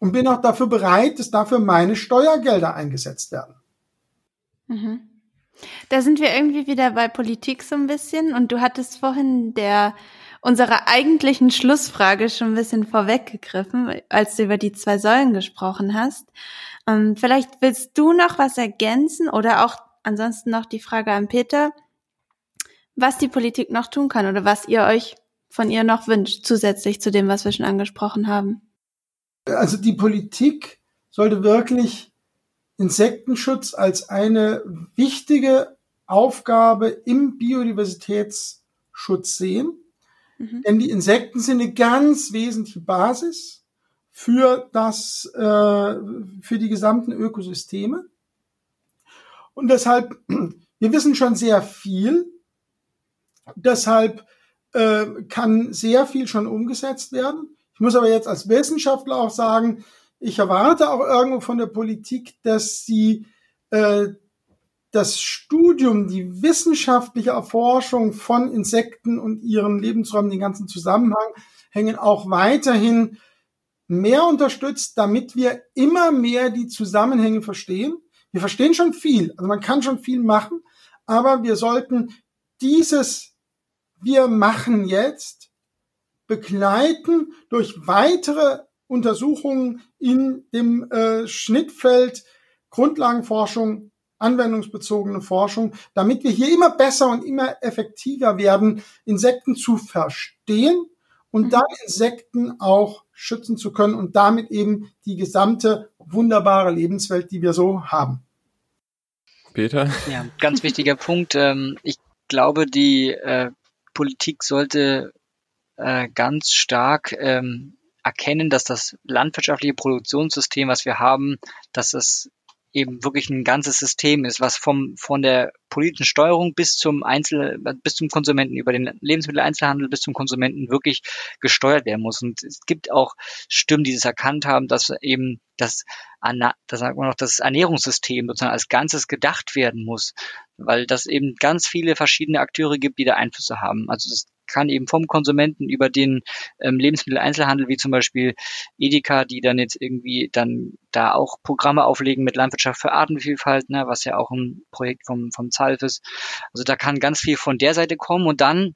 Und bin auch dafür bereit, dass dafür meine Steuergelder eingesetzt werden. Mhm. Da sind wir irgendwie wieder bei Politik so ein bisschen und du hattest vorhin der unserer eigentlichen Schlussfrage schon ein bisschen vorweggegriffen, als du über die zwei Säulen gesprochen hast. Ähm, vielleicht willst du noch was ergänzen oder auch ansonsten noch die Frage an Peter, was die Politik noch tun kann oder was ihr euch von ihr noch wünscht, zusätzlich zu dem, was wir schon angesprochen haben. Also die Politik sollte wirklich Insektenschutz als eine wichtige Aufgabe im Biodiversitätsschutz sehen. Mhm. Denn die Insekten sind eine ganz wesentliche Basis für das, äh, für die gesamten Ökosysteme. Und deshalb, [clears throat] wir wissen schon sehr viel. Deshalb äh, kann sehr viel schon umgesetzt werden. Ich muss aber jetzt als Wissenschaftler auch sagen, ich erwarte auch irgendwo von der Politik, dass sie äh, das Studium, die wissenschaftliche Erforschung von Insekten und ihren Lebensräumen, den ganzen Zusammenhang, hängen auch weiterhin mehr unterstützt, damit wir immer mehr die Zusammenhänge verstehen. Wir verstehen schon viel, also man kann schon viel machen, aber wir sollten dieses wir machen jetzt begleiten durch weitere Untersuchungen in dem äh, Schnittfeld Grundlagenforschung, anwendungsbezogene Forschung, damit wir hier immer besser und immer effektiver werden, Insekten zu verstehen und mhm. dann Insekten auch schützen zu können und damit eben die gesamte wunderbare Lebenswelt, die wir so haben. Peter? Ja, ganz wichtiger Punkt. Ähm, ich glaube, die äh, Politik sollte äh, ganz stark ähm, erkennen, dass das landwirtschaftliche Produktionssystem, was wir haben, dass das eben wirklich ein ganzes System ist, was vom von der politischen Steuerung bis zum Einzel bis zum Konsumenten über den Lebensmitteleinzelhandel bis zum Konsumenten wirklich gesteuert werden muss. Und es gibt auch Stimmen, die es erkannt haben, dass eben das, das sagt man noch, das Ernährungssystem sozusagen als Ganzes gedacht werden muss, weil das eben ganz viele verschiedene Akteure gibt, die da Einflüsse haben. Also das kann eben vom Konsumenten über den ähm, Lebensmitteleinzelhandel, wie zum Beispiel Edeka, die dann jetzt irgendwie dann da auch Programme auflegen mit Landwirtschaft für Artenvielfalt, ne, was ja auch ein Projekt vom, vom ZALF ist. Also da kann ganz viel von der Seite kommen und dann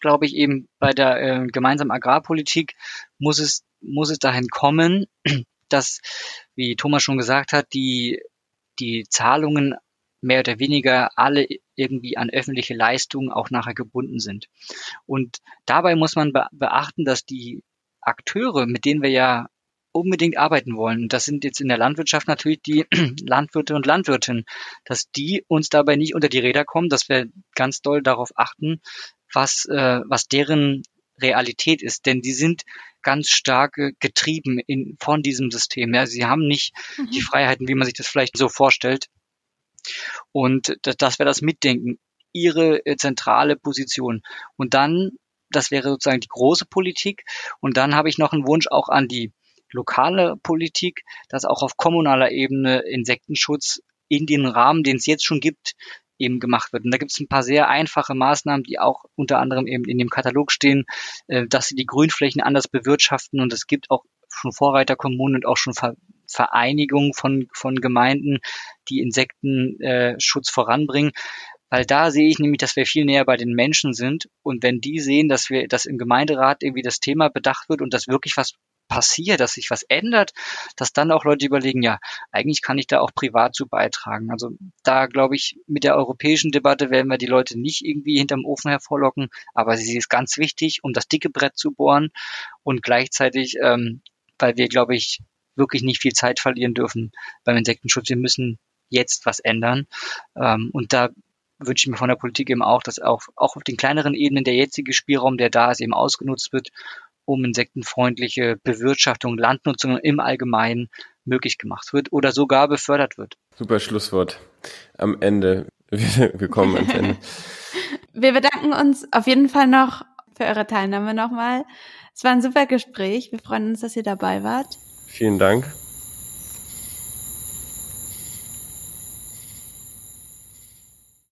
glaube ich eben bei der äh, gemeinsamen Agrarpolitik muss es muss es dahin kommen, [clears throat] dass, wie Thomas schon gesagt hat, die die Zahlungen mehr oder weniger alle irgendwie an öffentliche Leistungen auch nachher gebunden sind. Und dabei muss man beachten, dass die Akteure, mit denen wir ja unbedingt arbeiten wollen, das sind jetzt in der Landwirtschaft natürlich die [clears throat] Landwirte und Landwirtinnen, dass die uns dabei nicht unter die Räder kommen, dass wir ganz doll darauf achten, was, äh, was deren Realität ist. Denn die sind ganz stark getrieben in, von diesem System. Ja, sie haben nicht mhm. die Freiheiten, wie man sich das vielleicht so vorstellt. Und das wäre das Mitdenken, ihre äh, zentrale Position. Und dann, das wäre sozusagen die große Politik. Und dann habe ich noch einen Wunsch auch an die lokale Politik, dass auch auf kommunaler Ebene Insektenschutz in den Rahmen, den es jetzt schon gibt, eben gemacht wird. Und da gibt es ein paar sehr einfache Maßnahmen, die auch unter anderem eben in dem Katalog stehen, äh, dass sie die Grünflächen anders bewirtschaften. Und es gibt auch schon Vorreiterkommunen und auch schon Vereinigungen von, von Gemeinden, die Insektenschutz äh, voranbringen. Weil da sehe ich nämlich, dass wir viel näher bei den Menschen sind. Und wenn die sehen, dass wir, dass im Gemeinderat irgendwie das Thema bedacht wird und dass wirklich was passiert, dass sich was ändert, dass dann auch Leute überlegen, ja, eigentlich kann ich da auch privat zu beitragen. Also da glaube ich, mit der europäischen Debatte werden wir die Leute nicht irgendwie hinterm Ofen hervorlocken, aber sie ist ganz wichtig, um das dicke Brett zu bohren und gleichzeitig, ähm, weil wir, glaube ich, wirklich nicht viel Zeit verlieren dürfen beim Insektenschutz. Wir müssen jetzt was ändern. Ähm, und da wünsche ich mir von der Politik eben auch, dass auch, auch auf den kleineren Ebenen der jetzige Spielraum, der da ist, eben ausgenutzt wird, um insektenfreundliche Bewirtschaftung, Landnutzung im Allgemeinen möglich gemacht wird oder sogar befördert wird. Super Schlusswort am Ende. [laughs] Wir kommen ans Ende. [laughs] Wir bedanken uns auf jeden Fall noch für eure Teilnahme nochmal. Es war ein super Gespräch. Wir freuen uns, dass ihr dabei wart. Vielen Dank.